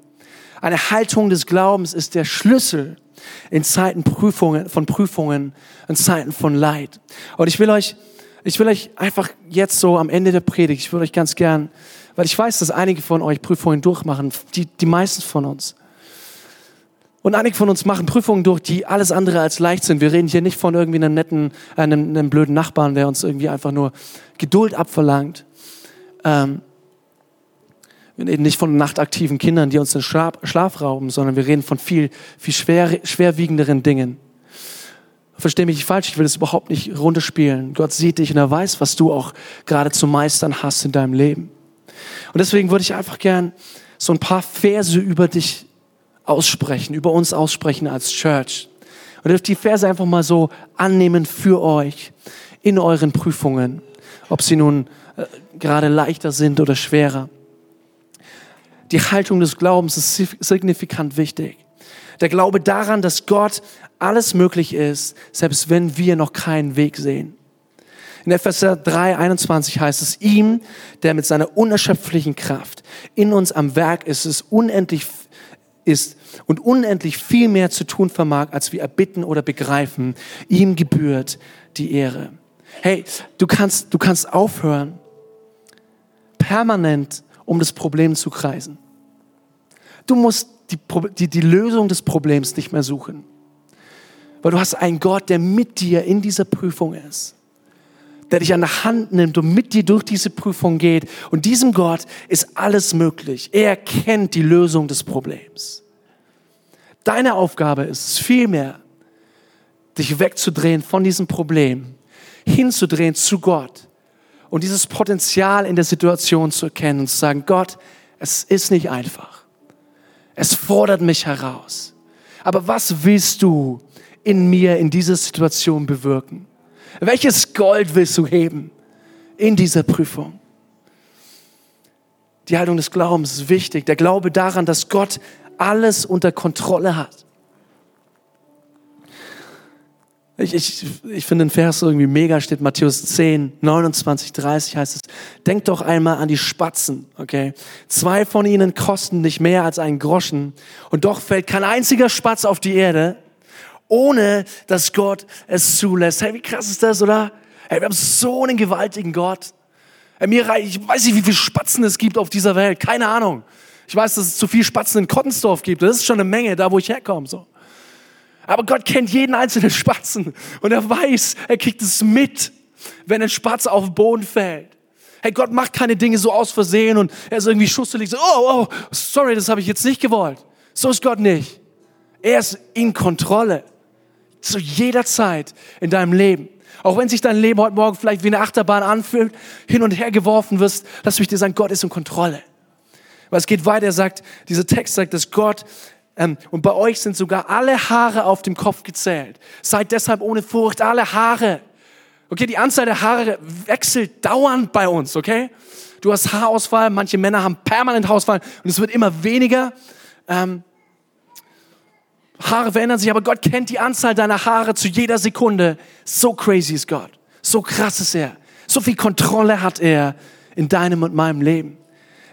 Eine Haltung des Glaubens ist der Schlüssel in Zeiten Prüfungen, von Prüfungen, in Zeiten von Leid. Und ich will euch, ich will euch einfach jetzt so am Ende der Predigt, ich würde euch ganz gern, weil ich weiß, dass einige von euch Prüfungen durchmachen, die, die meisten von uns. Und einige von uns machen Prüfungen durch, die alles andere als leicht sind. Wir reden hier nicht von irgendwie einem netten, äh, einem, einem blöden Nachbarn, der uns irgendwie einfach nur Geduld abverlangt. Ähm, wir reden nicht von nachtaktiven Kindern, die uns den Schlaf, Schlaf rauben, sondern wir reden von viel, viel schwer, schwerwiegenderen Dingen. Versteh mich nicht falsch, ich will das überhaupt nicht runterspielen. Gott sieht dich und er weiß, was du auch gerade zu meistern hast in deinem Leben. Und deswegen würde ich einfach gern so ein paar Verse über dich aussprechen, über uns aussprechen als Church. Und dürft die Verse einfach mal so annehmen für euch in euren Prüfungen, ob sie nun äh, gerade leichter sind oder schwerer. Die Haltung des Glaubens ist signifikant wichtig. Der Glaube daran, dass Gott alles möglich ist, selbst wenn wir noch keinen Weg sehen. In Epheser 3, 21 heißt es, ihm, der mit seiner unerschöpflichen Kraft in uns am Werk ist, es unendlich ist und unendlich viel mehr zu tun vermag, als wir erbitten oder begreifen. Ihm gebührt die Ehre. Hey, du kannst, du kannst aufhören, permanent um das Problem zu kreisen. Du musst die, die, die Lösung des Problems nicht mehr suchen. Weil du hast einen Gott, der mit dir in dieser Prüfung ist. Der dich an der Hand nimmt und mit dir durch diese Prüfung geht. Und diesem Gott ist alles möglich. Er kennt die Lösung des Problems. Deine Aufgabe ist es vielmehr, dich wegzudrehen von diesem Problem, hinzudrehen zu Gott und dieses Potenzial in der Situation zu erkennen und zu sagen, Gott, es ist nicht einfach. Es fordert mich heraus. Aber was willst du in mir in dieser Situation bewirken? Welches Gold willst du heben in dieser Prüfung? Die Haltung des Glaubens ist wichtig. Der Glaube daran, dass Gott alles unter Kontrolle hat. Ich, ich, ich finde den Vers irgendwie mega, steht Matthäus 10, 29, 30 heißt es, denkt doch einmal an die Spatzen, okay? Zwei von ihnen kosten nicht mehr als einen Groschen und doch fällt kein einziger Spatz auf die Erde, ohne dass Gott es zulässt. Hey, wie krass ist das, oder? Hey, wir haben so einen gewaltigen Gott. Hey, mir, ich weiß nicht, wie viele Spatzen es gibt auf dieser Welt, keine Ahnung. Ich weiß, dass es zu viel Spatzen in Kottensdorf gibt. Das ist schon eine Menge, da wo ich herkomme. So. Aber Gott kennt jeden einzelnen Spatzen und er weiß, er kriegt es mit, wenn ein Spatz auf den Boden fällt. Hey, Gott macht keine Dinge so aus Versehen und er ist irgendwie schusselig. So, oh, oh, sorry, das habe ich jetzt nicht gewollt. So ist Gott nicht. Er ist in Kontrolle. Zu jeder Zeit in deinem Leben. Auch wenn sich dein Leben heute Morgen vielleicht wie eine Achterbahn anfühlt, hin und her geworfen wirst, lass mich dir sagen, Gott ist in Kontrolle. Weil es geht weiter, er sagt, dieser Text sagt, dass Gott, und bei euch sind sogar alle Haare auf dem Kopf gezählt. Seid deshalb ohne Furcht, alle Haare. Okay, die Anzahl der Haare wechselt dauernd bei uns, okay? Du hast Haarausfall, manche Männer haben permanent Haarausfall und es wird immer weniger. Ähm, Haare verändern sich, aber Gott kennt die Anzahl deiner Haare zu jeder Sekunde. So crazy ist Gott. So krass ist er. So viel Kontrolle hat er in deinem und meinem Leben.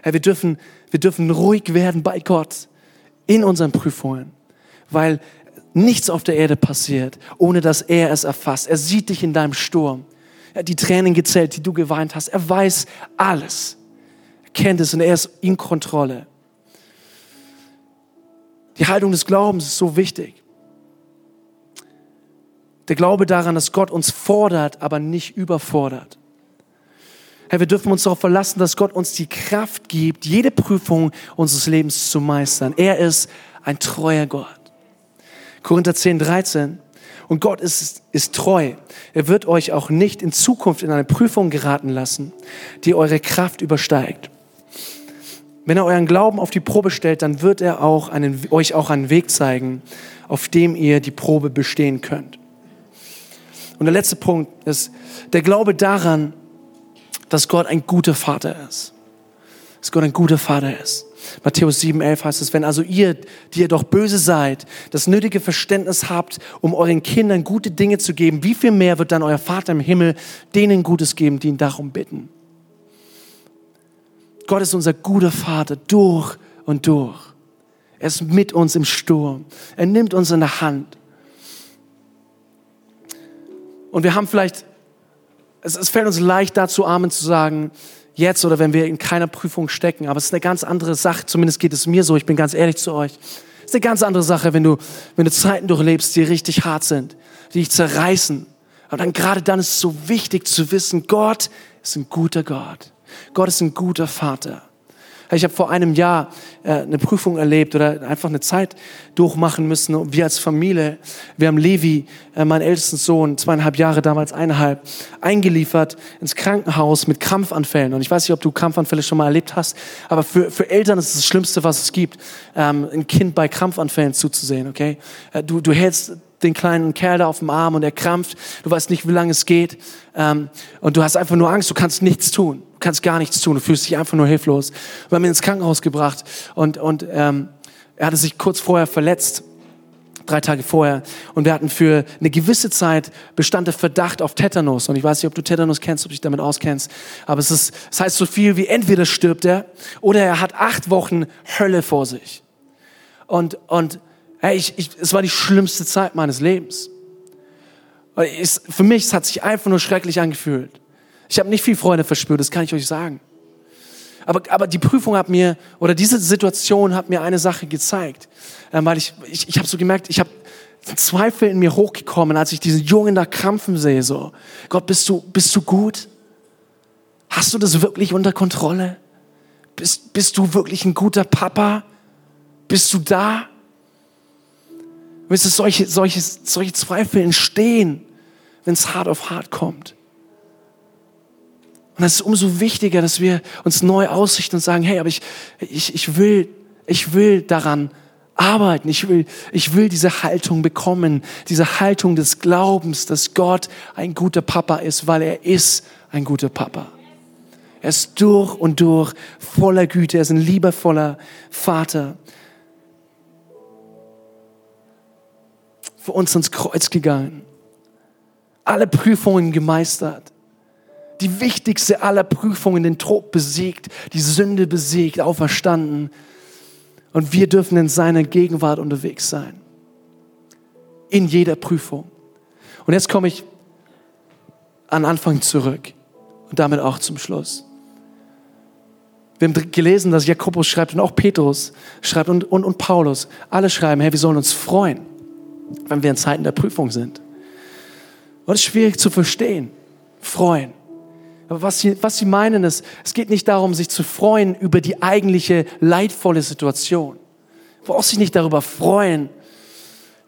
Hey, wir dürfen wir dürfen ruhig werden bei Gott in unseren Prüfungen, weil nichts auf der Erde passiert, ohne dass er es erfasst. Er sieht dich in deinem Sturm. Er hat die Tränen gezählt, die du geweint hast. Er weiß alles. Er kennt es und er ist in Kontrolle. Die Haltung des Glaubens ist so wichtig. Der Glaube daran, dass Gott uns fordert, aber nicht überfordert. Herr, wir dürfen uns darauf verlassen, dass Gott uns die Kraft gibt, jede Prüfung unseres Lebens zu meistern. Er ist ein treuer Gott. Korinther 10, 13. Und Gott ist, ist treu. Er wird euch auch nicht in Zukunft in eine Prüfung geraten lassen, die eure Kraft übersteigt. Wenn er euren Glauben auf die Probe stellt, dann wird er auch einen, euch auch einen Weg zeigen, auf dem ihr die Probe bestehen könnt. Und der letzte Punkt ist der Glaube daran, dass Gott ein guter Vater ist. Dass Gott ein guter Vater ist. Matthäus 7, 11 heißt es, wenn also ihr, die ihr doch böse seid, das nötige Verständnis habt, um euren Kindern gute Dinge zu geben, wie viel mehr wird dann euer Vater im Himmel denen Gutes geben, die ihn darum bitten? Gott ist unser guter Vater durch und durch. Er ist mit uns im Sturm. Er nimmt uns in der Hand. Und wir haben vielleicht es, es fällt uns leicht dazu, Amen zu sagen, jetzt oder wenn wir in keiner Prüfung stecken. Aber es ist eine ganz andere Sache, zumindest geht es mir so, ich bin ganz ehrlich zu euch. Es ist eine ganz andere Sache, wenn du, wenn du Zeiten durchlebst, die richtig hart sind, die dich zerreißen. Aber dann gerade dann ist es so wichtig zu wissen, Gott ist ein guter Gott. Gott ist ein guter Vater. Ich habe vor einem Jahr äh, eine Prüfung erlebt oder einfach eine Zeit durchmachen müssen. Und wir als Familie, wir haben Levi, äh, meinen ältesten Sohn, zweieinhalb Jahre damals, eineinhalb, eingeliefert ins Krankenhaus mit Krampfanfällen. Und ich weiß nicht, ob du Krampfanfälle schon mal erlebt hast, aber für, für Eltern ist es das Schlimmste, was es gibt, ähm, ein Kind bei Krampfanfällen zuzusehen. Okay, äh, du, du hältst den kleinen Kerl da auf dem Arm und er krampft. Du weißt nicht, wie lange es geht. Ähm, und du hast einfach nur Angst, du kannst nichts tun. Du kannst gar nichts tun, du fühlst dich einfach nur hilflos. Wir haben ihn ins Krankenhaus gebracht und, und ähm, er hatte sich kurz vorher verletzt, drei Tage vorher. Und wir hatten für eine gewisse Zeit bestand der Verdacht auf Tetanus. Und ich weiß nicht, ob du Tetanus kennst, ob du dich damit auskennst. Aber es, ist, es heißt so viel wie entweder stirbt er oder er hat acht Wochen Hölle vor sich. Und, und hey, ich, ich, es war die schlimmste Zeit meines Lebens. Ich, für mich es hat sich einfach nur schrecklich angefühlt. Ich habe nicht viel Freude verspürt, das kann ich euch sagen. Aber, aber die Prüfung hat mir, oder diese Situation hat mir eine Sache gezeigt. Ähm, weil ich, ich, ich habe so gemerkt, ich habe Zweifel in mir hochgekommen, als ich diesen Jungen da krampfen sehe. So, Gott, bist du, bist du gut? Hast du das wirklich unter Kontrolle? Bist, bist du wirklich ein guter Papa? Bist du da? Wisst ihr, solche, solche, solche Zweifel entstehen, wenn es hart auf hart kommt. Und es ist umso wichtiger, dass wir uns neu ausrichten und sagen, hey, aber ich, ich, ich will, ich will daran arbeiten. Ich will, ich will diese Haltung bekommen, diese Haltung des Glaubens, dass Gott ein guter Papa ist, weil er ist ein guter Papa. Er ist durch und durch voller Güte. Er ist ein liebevoller Vater. Für uns ins Kreuz gegangen. Alle Prüfungen gemeistert die wichtigste aller Prüfungen, den Tod besiegt, die Sünde besiegt, auferstanden. Und wir dürfen in seiner Gegenwart unterwegs sein. In jeder Prüfung. Und jetzt komme ich an Anfang zurück und damit auch zum Schluss. Wir haben gelesen, dass Jakobus schreibt und auch Petrus schreibt und, und, und Paulus. Alle schreiben, hey, wir sollen uns freuen, wenn wir in Zeiten der Prüfung sind. Und es ist schwierig zu verstehen. Freuen. Aber was sie, was sie meinen ist, es geht nicht darum, sich zu freuen über die eigentliche leidvolle Situation. Du brauchst dich nicht darüber freuen,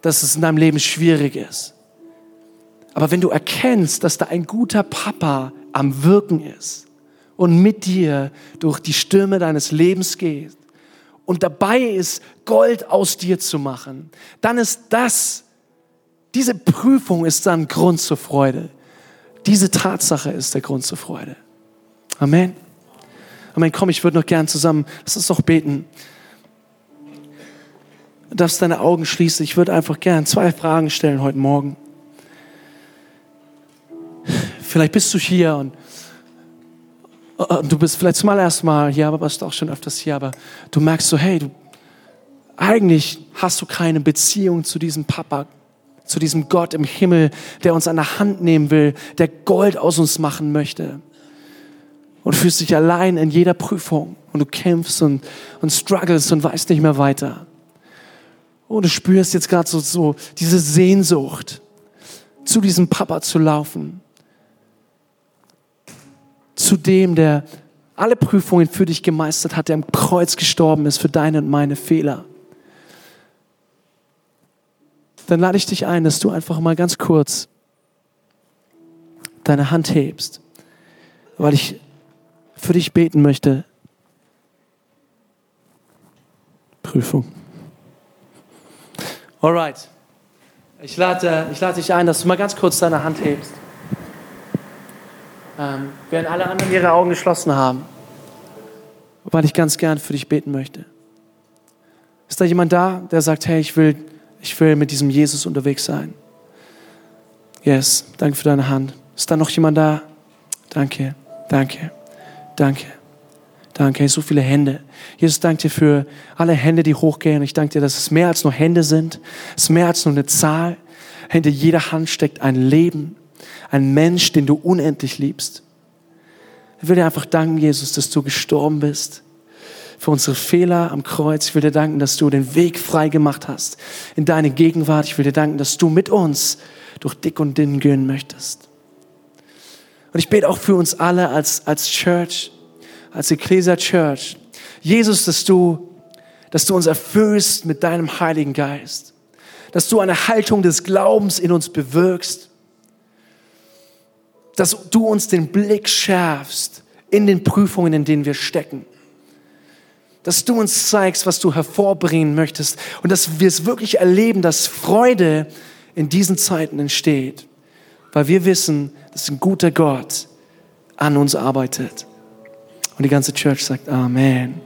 dass es in deinem Leben schwierig ist. Aber wenn du erkennst, dass da ein guter Papa am Wirken ist, und mit dir durch die Stürme deines Lebens geht und dabei ist, Gold aus dir zu machen, dann ist das, diese Prüfung ist dann Grund zur Freude. Diese Tatsache ist der Grund zur Freude. Amen. Amen. Komm, ich würde noch gern zusammen, lass uns doch beten. Du darfst deine Augen schließen. Ich würde einfach gern zwei Fragen stellen heute Morgen. Vielleicht bist du hier und du bist vielleicht zum allerersten Mal hier, aber warst auch schon öfters hier, aber du merkst so, hey, du, eigentlich hast du keine Beziehung zu diesem Papa, zu diesem Gott im Himmel, der uns an der Hand nehmen will, der Gold aus uns machen möchte. Und fühlst dich allein in jeder Prüfung und du kämpfst und, und struggles und weißt nicht mehr weiter. Und du spürst jetzt gerade so, so diese Sehnsucht, zu diesem Papa zu laufen zu dem, der alle Prüfungen für dich gemeistert hat, der am Kreuz gestorben ist für deine und meine Fehler. Dann lade ich dich ein, dass du einfach mal ganz kurz deine Hand hebst, weil ich für dich beten möchte. Prüfung. Alright. Ich lade, ich lade dich ein, dass du mal ganz kurz deine Hand hebst ähm, während alle anderen ihre Augen geschlossen haben, weil ich ganz gern für dich beten möchte. Ist da jemand da, der sagt, hey, ich will, ich will mit diesem Jesus unterwegs sein? Yes, danke für deine Hand. Ist da noch jemand da? Danke, danke, danke, danke. So viele Hände. Jesus, danke dir für alle Hände, die hochgehen. Ich danke dir, dass es mehr als nur Hände sind. Es ist mehr als nur eine Zahl. Hinter jeder Hand steckt ein Leben ein Mensch, den du unendlich liebst. Ich will dir einfach danken, Jesus, dass du gestorben bist für unsere Fehler am Kreuz. Ich will dir danken, dass du den Weg frei gemacht hast in deine Gegenwart. Ich will dir danken, dass du mit uns durch dick und dünn gehen möchtest. Und ich bete auch für uns alle als, als Church, als Ecclesia Church. Jesus, dass du, dass du uns erfüllst mit deinem Heiligen Geist. Dass du eine Haltung des Glaubens in uns bewirkst dass du uns den Blick schärfst in den Prüfungen, in denen wir stecken. Dass du uns zeigst, was du hervorbringen möchtest und dass wir es wirklich erleben, dass Freude in diesen Zeiten entsteht, weil wir wissen, dass ein guter Gott an uns arbeitet. Und die ganze Church sagt Amen.